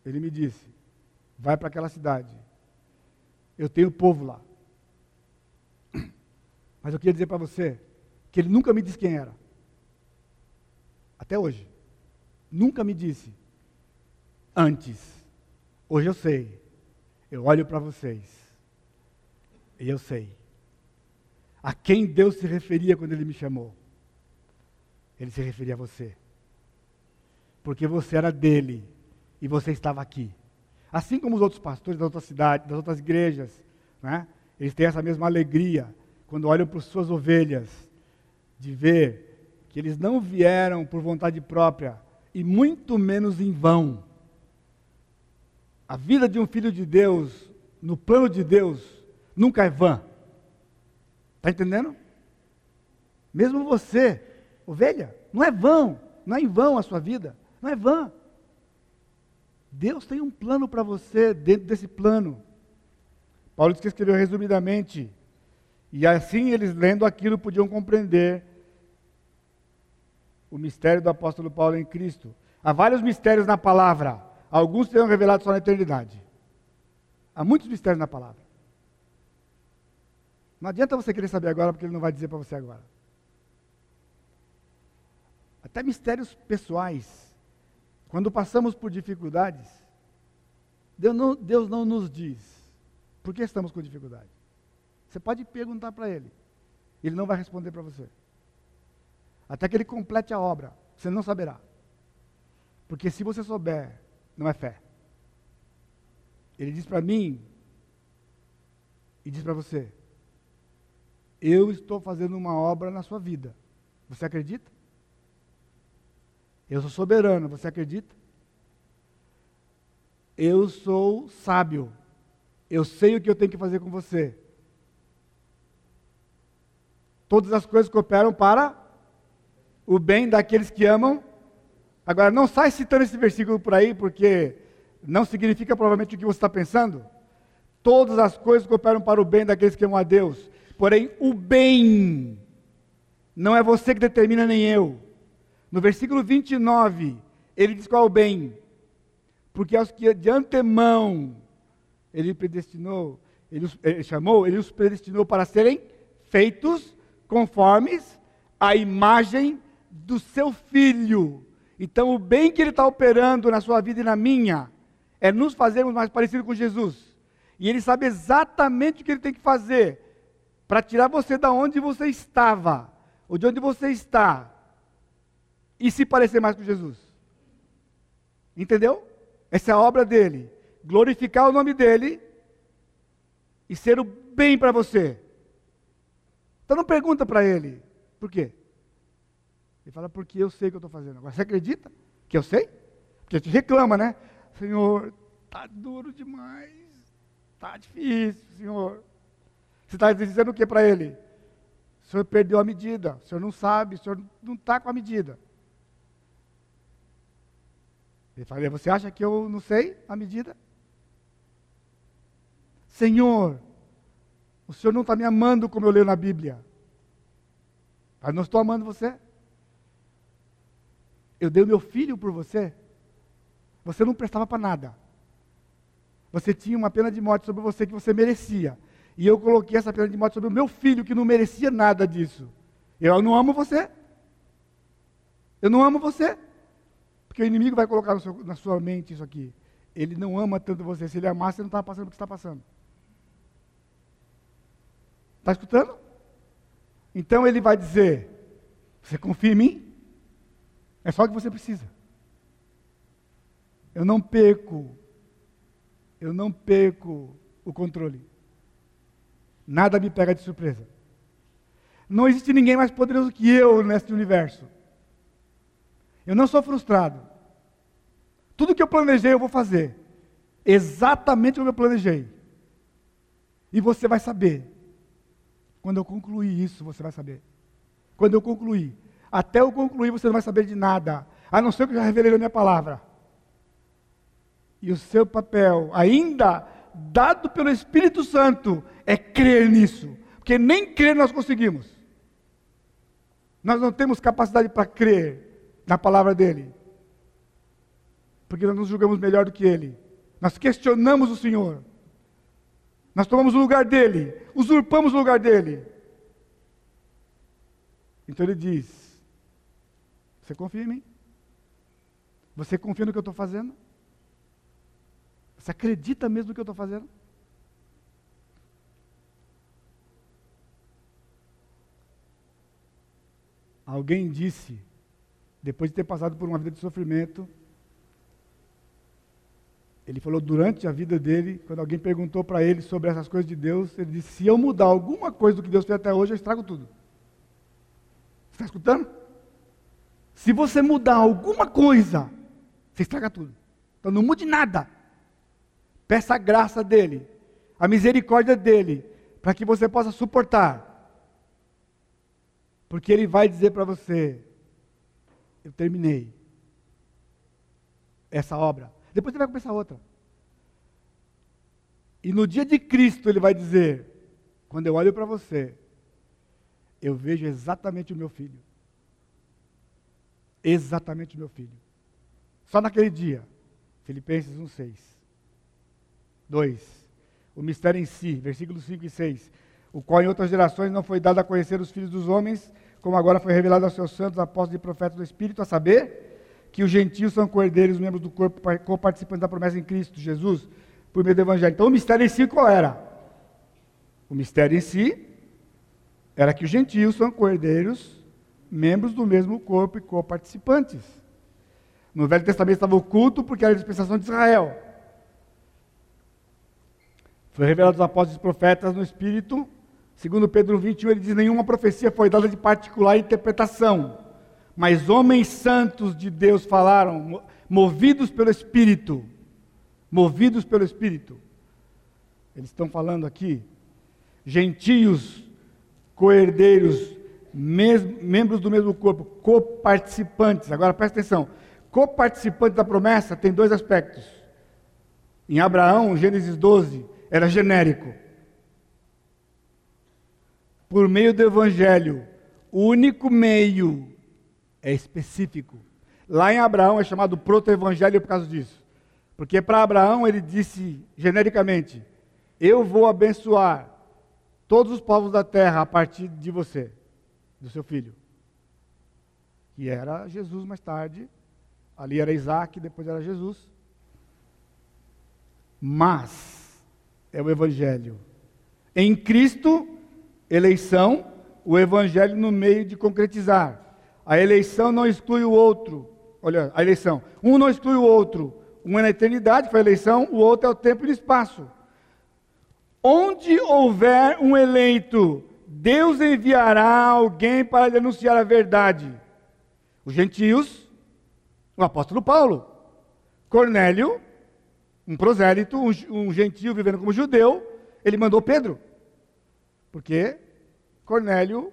ele me disse: vai para aquela cidade. Eu tenho povo lá. Mas eu queria dizer para você que ele nunca me disse quem era. Até hoje. nunca me disse antes. Hoje eu sei. Eu olho para vocês e eu sei a quem Deus se referia quando Ele me chamou. Ele se referia a você. Porque você era dele e você estava aqui. Assim como os outros pastores das outras cidades, das outras igrejas, né? eles têm essa mesma alegria quando olham para as suas ovelhas, de ver que eles não vieram por vontade própria e muito menos em vão. A vida de um filho de Deus, no plano de Deus, nunca é vã. Está entendendo? Mesmo você, ovelha, não é vão, não é em vão a sua vida, não é vã. Deus tem um plano para você dentro desse plano. Paulo disse que escreveu resumidamente, e assim eles lendo aquilo podiam compreender o mistério do apóstolo Paulo em Cristo. Há vários mistérios na palavra, alguns serão revelados só na eternidade. Há muitos mistérios na palavra. Não adianta você querer saber agora, porque ele não vai dizer para você agora. Até mistérios pessoais. Quando passamos por dificuldades, Deus não, Deus não nos diz por que estamos com dificuldade. Você pode perguntar para Ele. Ele não vai responder para você. Até que Ele complete a obra. Você não saberá. Porque se você souber, não é fé. Ele diz para mim e diz para você: eu estou fazendo uma obra na sua vida. Você acredita? Eu sou soberano, você acredita? Eu sou sábio. Eu sei o que eu tenho que fazer com você. Todas as coisas cooperam para o bem daqueles que amam. Agora, não sai citando esse versículo por aí, porque não significa provavelmente o que você está pensando. Todas as coisas cooperam para o bem daqueles que amam a Deus. Porém, o bem não é você que determina, nem eu. No versículo 29, ele diz qual é o bem. Porque aos que de antemão ele predestinou, ele, os, ele chamou, ele os predestinou para serem feitos conformes à imagem do seu filho. Então, o bem que ele está operando na sua vida e na minha é nos fazermos mais parecidos com Jesus. E ele sabe exatamente o que ele tem que fazer para tirar você da onde você estava, ou de onde você está, e se parecer mais com Jesus. Entendeu? Essa é a obra dele. Glorificar o nome dele e ser o bem para você. Então não pergunta para ele, por quê? Ele fala, porque eu sei o que eu estou fazendo. Agora, você acredita que eu sei? Porque te reclama, né? Senhor, tá duro demais. Tá difícil, Senhor. Você está dizendo o que para ele? O senhor perdeu a medida, o senhor não sabe, o senhor não está com a medida. Ele fala, você acha que eu não sei a medida? Senhor, o senhor não está me amando como eu leio na Bíblia. Mas não estou amando você. Eu dei o meu filho por você. Você não prestava para nada. Você tinha uma pena de morte sobre você que você merecia. E eu coloquei essa pena de morte sobre o meu filho, que não merecia nada disso. Eu não amo você. Eu não amo você. Porque o inimigo vai colocar seu, na sua mente isso aqui. Ele não ama tanto você. Se ele amasse, você não estava passando o que está passando. Está escutando? Então ele vai dizer: Você confia em mim? É só o que você precisa. Eu não perco. Eu não perco o controle. Nada me pega de surpresa. Não existe ninguém mais poderoso que eu neste universo. Eu não sou frustrado. Tudo que eu planejei, eu vou fazer. Exatamente como eu planejei. E você vai saber. Quando eu concluir isso, você vai saber. Quando eu concluir. Até eu concluir, você não vai saber de nada. A não ser que eu já revelei na minha palavra. E o seu papel, ainda dado pelo Espírito Santo é crer nisso. Porque nem crer nós conseguimos. Nós não temos capacidade para crer na palavra dele. Porque nós nos julgamos melhor do que ele. Nós questionamos o Senhor. Nós tomamos o lugar dele, usurpamos o lugar dele. Então ele diz: Você confia em mim? Você confia no que eu estou fazendo? Você acredita mesmo no que eu estou fazendo? Alguém disse, depois de ter passado por uma vida de sofrimento, ele falou durante a vida dele, quando alguém perguntou para ele sobre essas coisas de Deus, ele disse: Se eu mudar alguma coisa do que Deus fez até hoje, eu estrago tudo. Você está escutando? Se você mudar alguma coisa, você estraga tudo. Então não mude nada. Peça a graça dele, a misericórdia dele, para que você possa suportar. Porque ele vai dizer para você: Eu terminei essa obra. Depois você vai começar outra. E no dia de Cristo ele vai dizer: quando eu olho para você, eu vejo exatamente o meu filho. Exatamente o meu filho. Só naquele dia. Filipenses 1,6. 2. O mistério em si, versículos 5 e 6. O qual em outras gerações não foi dado a conhecer os filhos dos homens, como agora foi revelado aos seus santos, apóstolos e profetas do Espírito, a saber que os gentios são cordeiros, membros do corpo, co-participantes da promessa em Cristo Jesus, por meio do Evangelho. Então, o mistério em si qual era? O mistério em si era que os gentios são cordeiros, membros do mesmo corpo e co-participantes. No Velho Testamento estava oculto porque era a dispensação de Israel. Foi revelado aos apóstolos e profetas no Espírito. Segundo Pedro 21, ele diz: nenhuma profecia foi dada de particular interpretação mas homens santos de Deus falaram, movidos pelo Espírito. Movidos pelo Espírito. Eles estão falando aqui, gentios, coerdeiros, membros do mesmo corpo, coparticipantes. Agora presta atenção: coparticipante da promessa tem dois aspectos. Em Abraão, Gênesis 12, era genérico. Por meio do Evangelho, o único meio é específico. Lá em Abraão é chamado proto-evangelho por causa disso. Porque para Abraão ele disse genericamente: Eu vou abençoar todos os povos da terra a partir de você, do seu filho. Que era Jesus mais tarde. Ali era Isaac, depois era Jesus. Mas é o Evangelho. Em Cristo, eleição, o Evangelho no meio de concretizar. A eleição não exclui o outro. Olha, a eleição. Um não exclui o outro. Um é na eternidade, foi a eleição, o outro é o tempo e o espaço. Onde houver um eleito, Deus enviará alguém para lhe anunciar a verdade. Os gentios, o apóstolo Paulo, Cornélio, um prosélito, um, um gentio vivendo como judeu, ele mandou Pedro. Porque Cornélio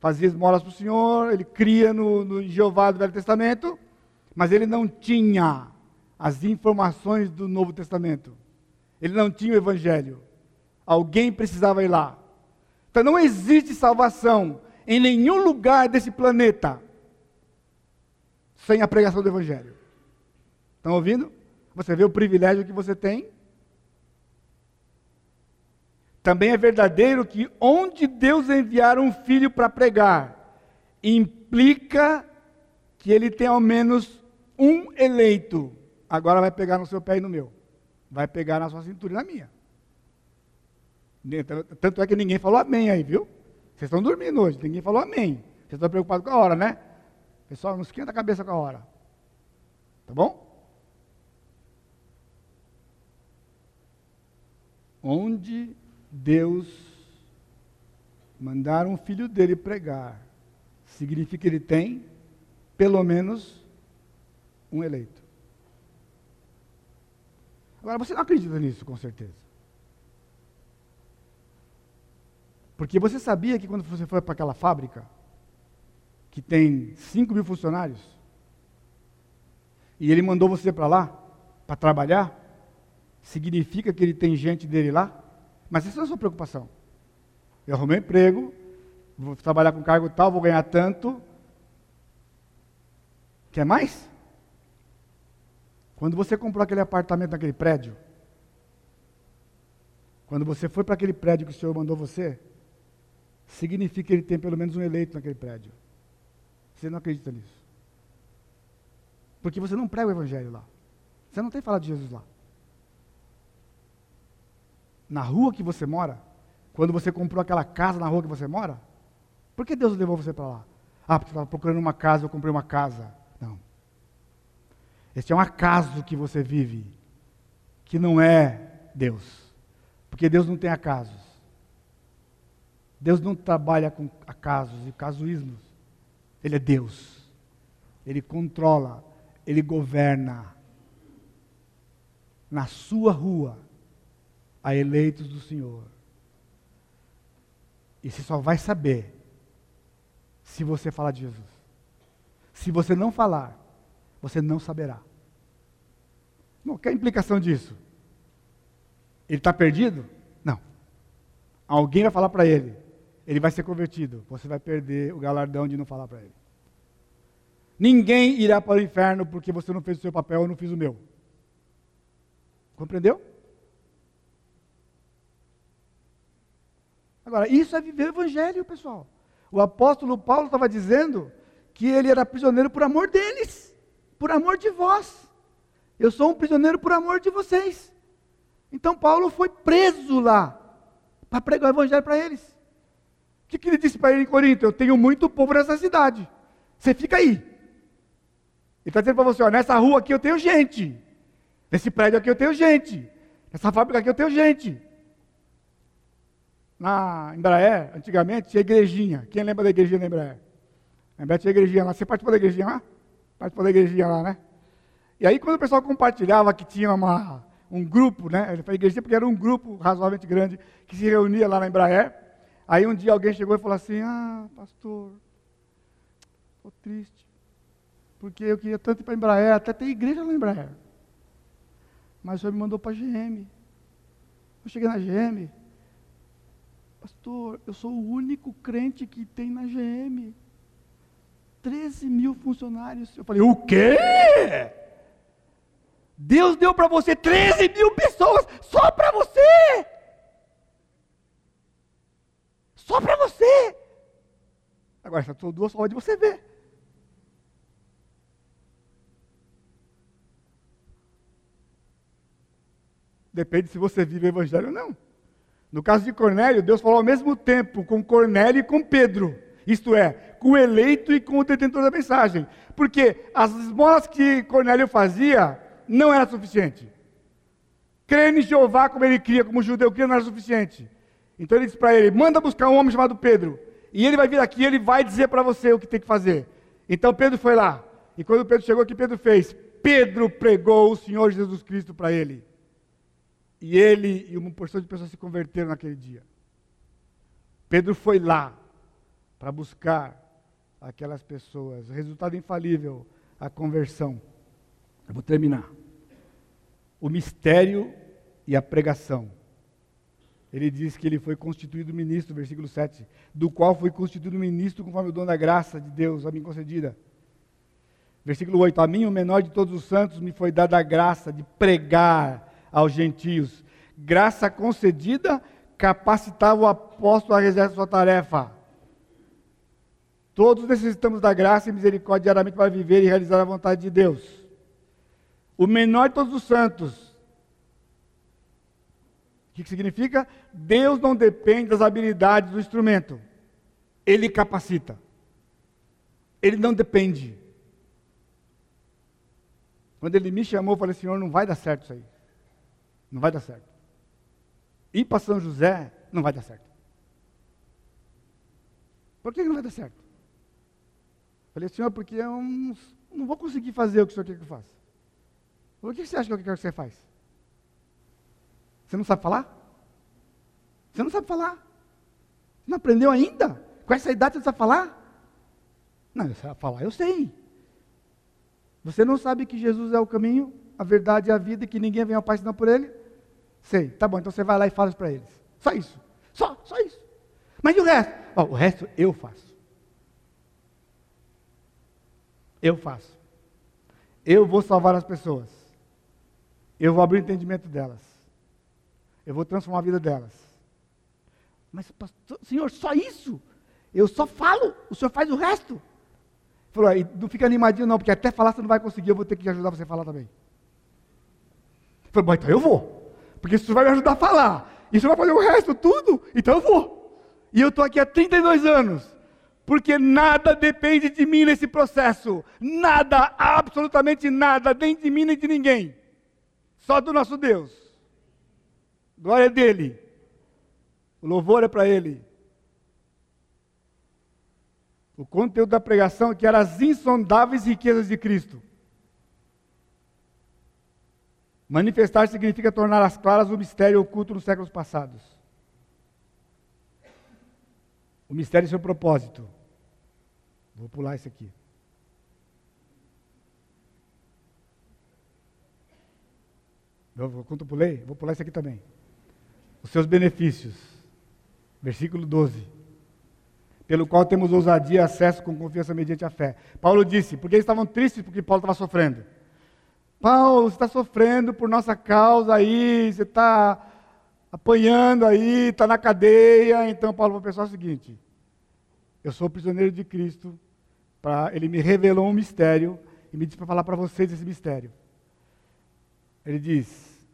fazia esmolas para o Senhor, ele cria no, no Jeová do Velho Testamento, mas ele não tinha as informações do Novo Testamento. Ele não tinha o Evangelho. Alguém precisava ir lá. Então não existe salvação em nenhum lugar desse planeta sem a pregação do Evangelho. Estão ouvindo? Você vê o privilégio que você tem também é verdadeiro que onde Deus enviar um filho para pregar, implica que ele tem ao menos um eleito. Agora vai pegar no seu pé e no meu. Vai pegar na sua cintura e na minha. Tanto é que ninguém falou amém aí, viu? Vocês estão dormindo hoje, ninguém falou amém. Vocês estão preocupados com a hora, né? Pessoal, não esquenta a cabeça com a hora. Tá bom? Onde Deus mandar um filho dele pregar, significa que ele tem pelo menos um eleito. Agora, você não acredita nisso, com certeza. Porque você sabia que quando você foi para aquela fábrica, que tem 5 mil funcionários, e ele mandou você para lá, para trabalhar, significa que ele tem gente dele lá? Mas não é a sua preocupação. Eu arrumei um emprego, vou trabalhar com cargo tal, vou ganhar tanto. Quer mais? Quando você comprou aquele apartamento naquele prédio, quando você foi para aquele prédio que o Senhor mandou você, significa que ele tem pelo menos um eleito naquele prédio. Você não acredita nisso. Porque você não prega o evangelho lá. Você não tem falado de Jesus lá. Na rua que você mora, quando você comprou aquela casa na rua que você mora, por que Deus levou você para lá? Ah, porque estava procurando uma casa, eu comprei uma casa. Não. Este é um acaso que você vive, que não é Deus. Porque Deus não tem acasos. Deus não trabalha com acasos e casuísmos. Ele é Deus. Ele controla, ele governa. Na sua rua há eleitos do Senhor. E você só vai saber se você falar de Jesus. Se você não falar, você não saberá. Qual é a implicação disso? Ele está perdido? Não. Alguém vai falar para ele. Ele vai ser convertido. Você vai perder o galardão de não falar para ele. Ninguém irá para o inferno porque você não fez o seu papel, eu não fiz o meu. Compreendeu? Agora, isso é viver o evangelho, pessoal. O apóstolo Paulo estava dizendo que ele era prisioneiro por amor deles, por amor de vós. Eu sou um prisioneiro por amor de vocês. Então Paulo foi preso lá para pregar o evangelho para eles. O que, que ele disse para ele em Corinto? Eu tenho muito povo nessa cidade. Você fica aí. Ele está dizendo para você, ó, nessa rua aqui eu tenho gente. Nesse prédio aqui eu tenho gente. Nessa fábrica aqui eu tenho gente. Na Embraer, antigamente, tinha igrejinha. Quem lembra da igrejinha da Embraer? A Embraer tinha igrejinha lá. Você participou da igrejinha lá? Participou da igrejinha lá, né? E aí, quando o pessoal compartilhava que tinha uma, um grupo, né? Ele foi igrejinha porque era um grupo razoavelmente grande que se reunia lá na Embraer. Aí um dia alguém chegou e falou assim: Ah, pastor, estou triste. Porque eu queria tanto ir para a Embraer, até ter igreja na Embraer. Mas o senhor me mandou para a GM. Eu cheguei na GM. Pastor, eu sou o único crente que tem na GM. 13 mil funcionários. Eu falei, o quê? Deus deu para você 13 mil pessoas só para você. Só para você. Agora, são duas formas de você ver. Depende se você vive o evangelho ou não. No caso de Cornélio, Deus falou ao mesmo tempo com Cornélio e com Pedro. Isto é, com o eleito e com o detentor da mensagem. Porque as esmolas que Cornélio fazia não era suficiente. Crer em Jeová como ele cria, como judeu cria, não era suficiente. Então ele disse para ele: manda buscar um homem chamado Pedro. E ele vai vir aqui e ele vai dizer para você o que tem que fazer. Então Pedro foi lá. E quando Pedro chegou, o que Pedro fez? Pedro pregou o Senhor Jesus Cristo para ele. E ele e uma porção de pessoas se converteram naquele dia. Pedro foi lá para buscar aquelas pessoas. Resultado infalível, a conversão. Eu vou terminar. O mistério e a pregação. Ele diz que ele foi constituído ministro, versículo 7, do qual foi constituído ministro conforme o dom da graça de Deus a mim concedida. Versículo 8: A mim, o menor de todos os santos, me foi dada a graça de pregar aos gentios. Graça concedida capacitava o apóstolo a realizar sua tarefa. Todos necessitamos da graça e misericórdia diariamente para viver e realizar a vontade de Deus. O menor de todos os santos. O que, significa? Deus não depende das habilidades do instrumento. Ele capacita. Ele não depende. Quando ele me chamou, eu falei, Senhor, não vai dar certo isso aí. Não vai dar certo. Ir para São José não vai dar certo. Por que não vai dar certo? Falei, Senhor, porque eu não, não vou conseguir fazer o que o Senhor quer que eu faça. O que você acha que eu quero que você faz? Você não sabe falar? Você não sabe falar? Você não aprendeu ainda? Com essa idade você não sabe falar? Não, sabe falar, eu sei. Você não sabe que Jesus é o caminho, a verdade e a vida e que ninguém vem ao Pai senão por Ele? Sei, tá bom, então você vai lá e fala para eles. Só isso. Só, só isso. Mas e o resto? Oh, o resto eu faço. Eu faço. Eu vou salvar as pessoas. Eu vou abrir o entendimento delas. Eu vou transformar a vida delas. Mas, pastor, senhor, só isso? Eu só falo, o senhor faz o resto. falou, não fica animadinho não, porque até falar você não vai conseguir, eu vou ter que ajudar você a falar também. Falei, bom, então eu vou. Porque você vai me ajudar a falar, você vai fazer o resto tudo, então eu vou. E eu estou aqui há 32 anos. Porque nada depende de mim nesse processo. Nada, absolutamente nada, nem de mim nem de ninguém. Só do nosso Deus. Glória é dele. O louvor é para ele. O conteúdo da pregação que era as insondáveis riquezas de Cristo. Manifestar significa tornar as claras o mistério oculto nos séculos passados. O mistério e seu propósito. Vou pular isso aqui. Eu, quando eu pulei, vou pular isso aqui também. Os seus benefícios. Versículo 12 pelo qual temos ousadia e acesso com confiança mediante a fé. Paulo disse, porque eles estavam tristes porque Paulo estava sofrendo. Paulo, você está sofrendo por nossa causa aí, você está apanhando aí, está na cadeia. Então Paulo pensar o seguinte: eu sou prisioneiro de Cristo, pra, ele me revelou um mistério e me disse para falar para vocês esse mistério. Ele diz: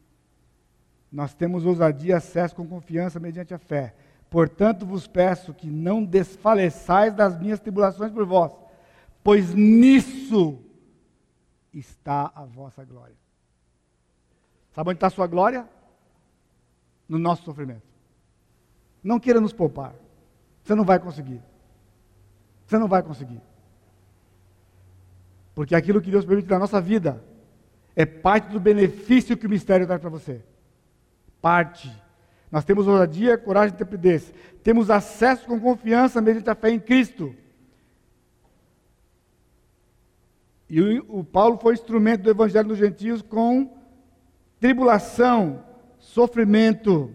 Nós temos ousadia e acesso com confiança mediante a fé. Portanto, vos peço que não desfaleçais das minhas tribulações por vós, pois nisso está a vossa glória. Sabe onde está a sua glória? No nosso sofrimento. Não queira nos poupar. Você não vai conseguir. Você não vai conseguir. Porque aquilo que Deus permite na nossa vida é parte do benefício que o mistério traz para você. Parte. Nós temos ousadia, coragem e intrepidez. Temos acesso com confiança mediante a fé em Cristo. E o, o Paulo foi instrumento do evangelho dos gentios com tribulação, sofrimento.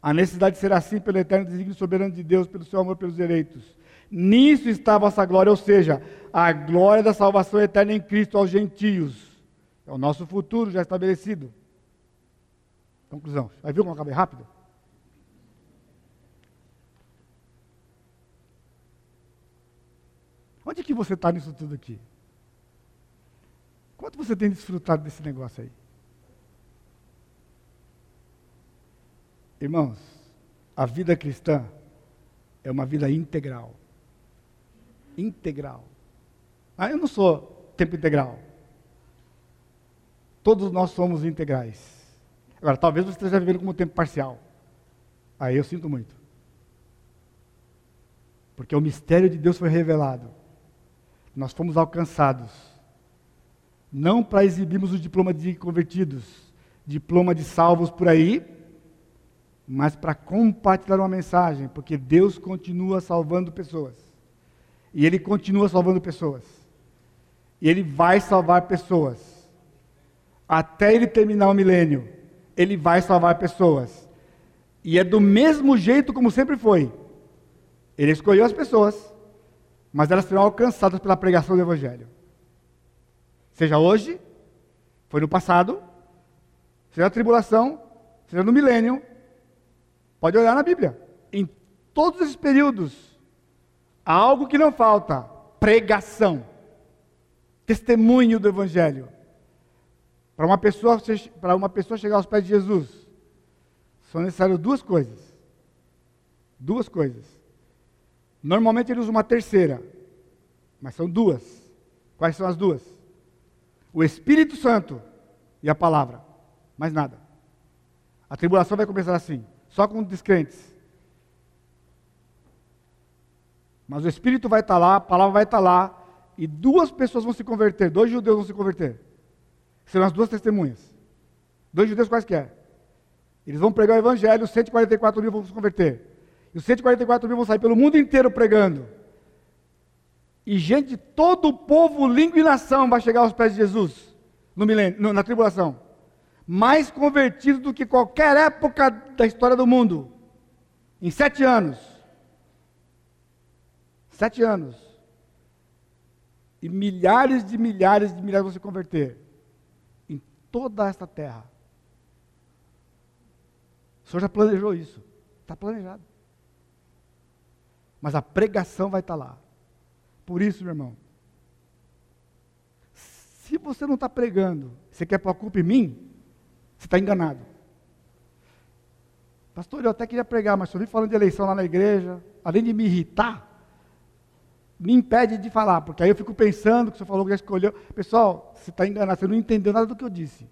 A necessidade de ser assim pelo eterno desígnio soberano de Deus, pelo seu amor pelos eleitos. Nisso está a vossa glória, ou seja, a glória da salvação eterna em Cristo aos gentios. É o nosso futuro já estabelecido. Conclusão. Vai ver como eu acabei rápido? Onde que você está nisso tudo aqui? Quanto você tem desfrutado desse negócio aí? Irmãos, a vida cristã é uma vida integral. Integral. Ah, eu não sou tempo integral. Todos nós somos integrais. Agora, talvez você esteja vivendo como tempo parcial. Aí eu sinto muito. Porque o mistério de Deus foi revelado. Nós fomos alcançados. Não para exibirmos o diploma de convertidos, diploma de salvos por aí, mas para compartilhar uma mensagem, porque Deus continua salvando pessoas. E Ele continua salvando pessoas. E Ele vai salvar pessoas. Até Ele terminar o milênio ele vai salvar pessoas. E é do mesmo jeito como sempre foi. Ele escolheu as pessoas, mas elas serão alcançadas pela pregação do Evangelho. Seja hoje, foi no passado, seja na tribulação, seja no milênio. Pode olhar na Bíblia. Em todos esses períodos, há algo que não falta: pregação, testemunho do Evangelho. Para uma pessoa, para uma pessoa chegar aos pés de Jesus, são necessárias duas coisas. Duas coisas. Normalmente ele usa uma terceira, mas são duas. Quais são as duas? O Espírito Santo e a palavra. Mais nada. A tribulação vai começar assim, só com descrentes. Mas o Espírito vai estar lá, a palavra vai estar lá, e duas pessoas vão se converter, dois judeus vão se converter. Serão as duas testemunhas. Dois judeus quaisquer. Eles vão pregar o evangelho, 144 mil vão se converter. E os 144 mil vão sair pelo mundo inteiro pregando. E gente, todo o povo, língua e nação vai chegar aos pés de Jesus no milênio, na tribulação. Mais convertidos do que qualquer época da história do mundo. Em sete anos. Sete anos. E milhares de milhares de milhares vão se converter toda esta terra. O Senhor já planejou isso. Está planejado. Mas a pregação vai estar lá. Por isso, meu irmão, se você não está pregando, você quer pôr a culpa em mim, você está enganado. Pastor, eu até queria pregar, mas só vim falando de eleição lá na igreja, além de me irritar, me impede de falar, porque aí eu fico pensando que o senhor falou que já escolheu. Pessoal, você está enganado, você não entendeu nada do que eu disse.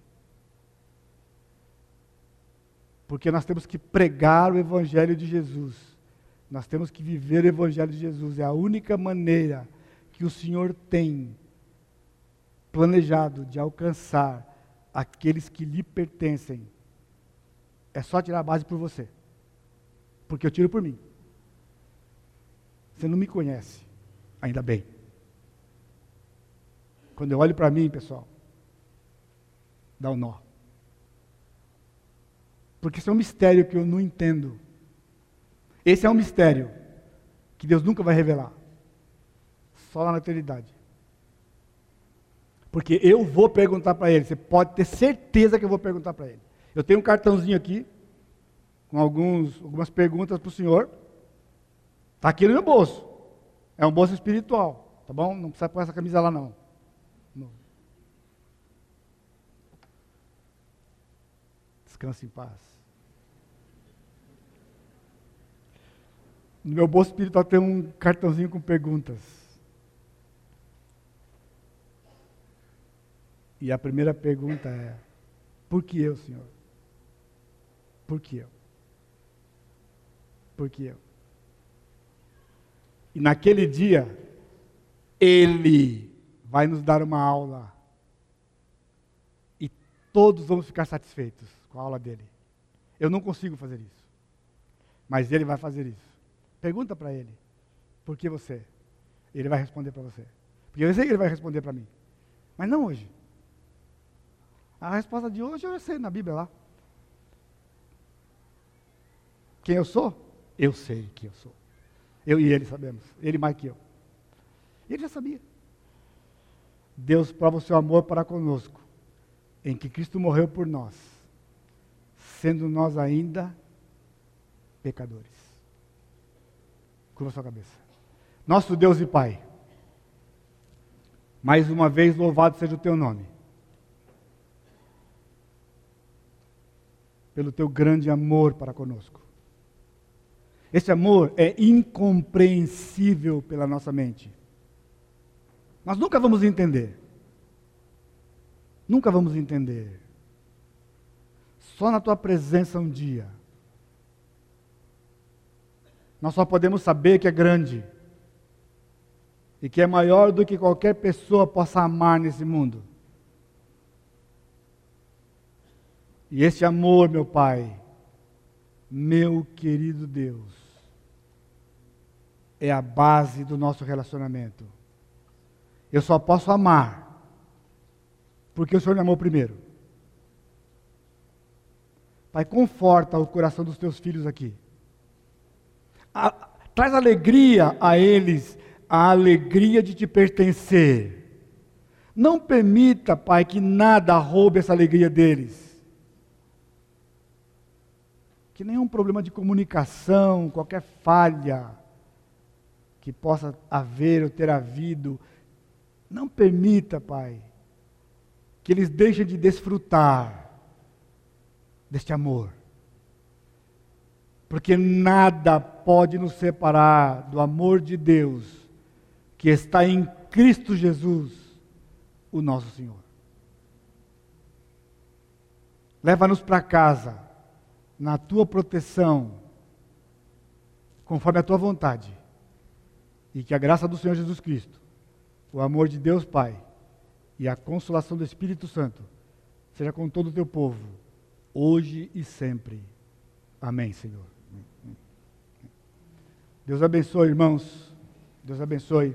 Porque nós temos que pregar o Evangelho de Jesus. Nós temos que viver o Evangelho de Jesus. É a única maneira que o Senhor tem planejado de alcançar aqueles que lhe pertencem. É só tirar a base por você. Porque eu tiro por mim. Você não me conhece. Ainda bem. Quando eu olho para mim, pessoal, dá um nó. Porque isso é um mistério que eu não entendo. Esse é um mistério que Deus nunca vai revelar. Só lá na eternidade. Porque eu vou perguntar para ele, você pode ter certeza que eu vou perguntar para ele. Eu tenho um cartãozinho aqui, com alguns, algumas perguntas para o senhor. Está aqui no meu bolso. É um bolso espiritual, tá bom? Não precisa pôr essa camisa lá não. Descanse em paz. No meu bolso espiritual tem um cartãozinho com perguntas. E a primeira pergunta é: por que eu, Senhor? Por que eu? Por que eu? E naquele dia, Ele vai nos dar uma aula. E todos vamos ficar satisfeitos com a aula dele. Eu não consigo fazer isso. Mas Ele vai fazer isso. Pergunta para ele, por que você? Ele vai responder para você. Porque eu sei que ele vai responder para mim. Mas não hoje. A resposta de hoje eu sei na Bíblia lá. Quem eu sou? Eu sei quem eu sou. Eu e ele sabemos. Ele mais que eu. Ele já sabia. Deus prova o seu amor para conosco, em que Cristo morreu por nós, sendo nós ainda pecadores. Curva sua cabeça. Nosso Deus e Pai, mais uma vez louvado seja o teu nome. Pelo teu grande amor para conosco. Esse amor é incompreensível pela nossa mente. Nós nunca vamos entender. Nunca vamos entender. Só na tua presença um dia nós só podemos saber que é grande e que é maior do que qualquer pessoa possa amar nesse mundo. E esse amor, meu Pai, meu querido Deus, é a base do nosso relacionamento. Eu só posso amar porque o Senhor me amou primeiro. Pai, conforta o coração dos teus filhos aqui a, traz alegria a eles, a alegria de te pertencer. Não permita, Pai, que nada roube essa alegria deles. Que nenhum problema de comunicação, qualquer falha que possa haver ou ter havido, não permita, Pai, que eles deixem de desfrutar deste amor porque nada pode nos separar do amor de Deus que está em Cristo Jesus, o nosso Senhor. Leva-nos para casa, na tua proteção, conforme a tua vontade, e que a graça do Senhor Jesus Cristo, o amor de Deus Pai e a consolação do Espírito Santo seja com todo o teu povo, hoje e sempre. Amém, Senhor. Deus abençoe, irmãos. Deus abençoe.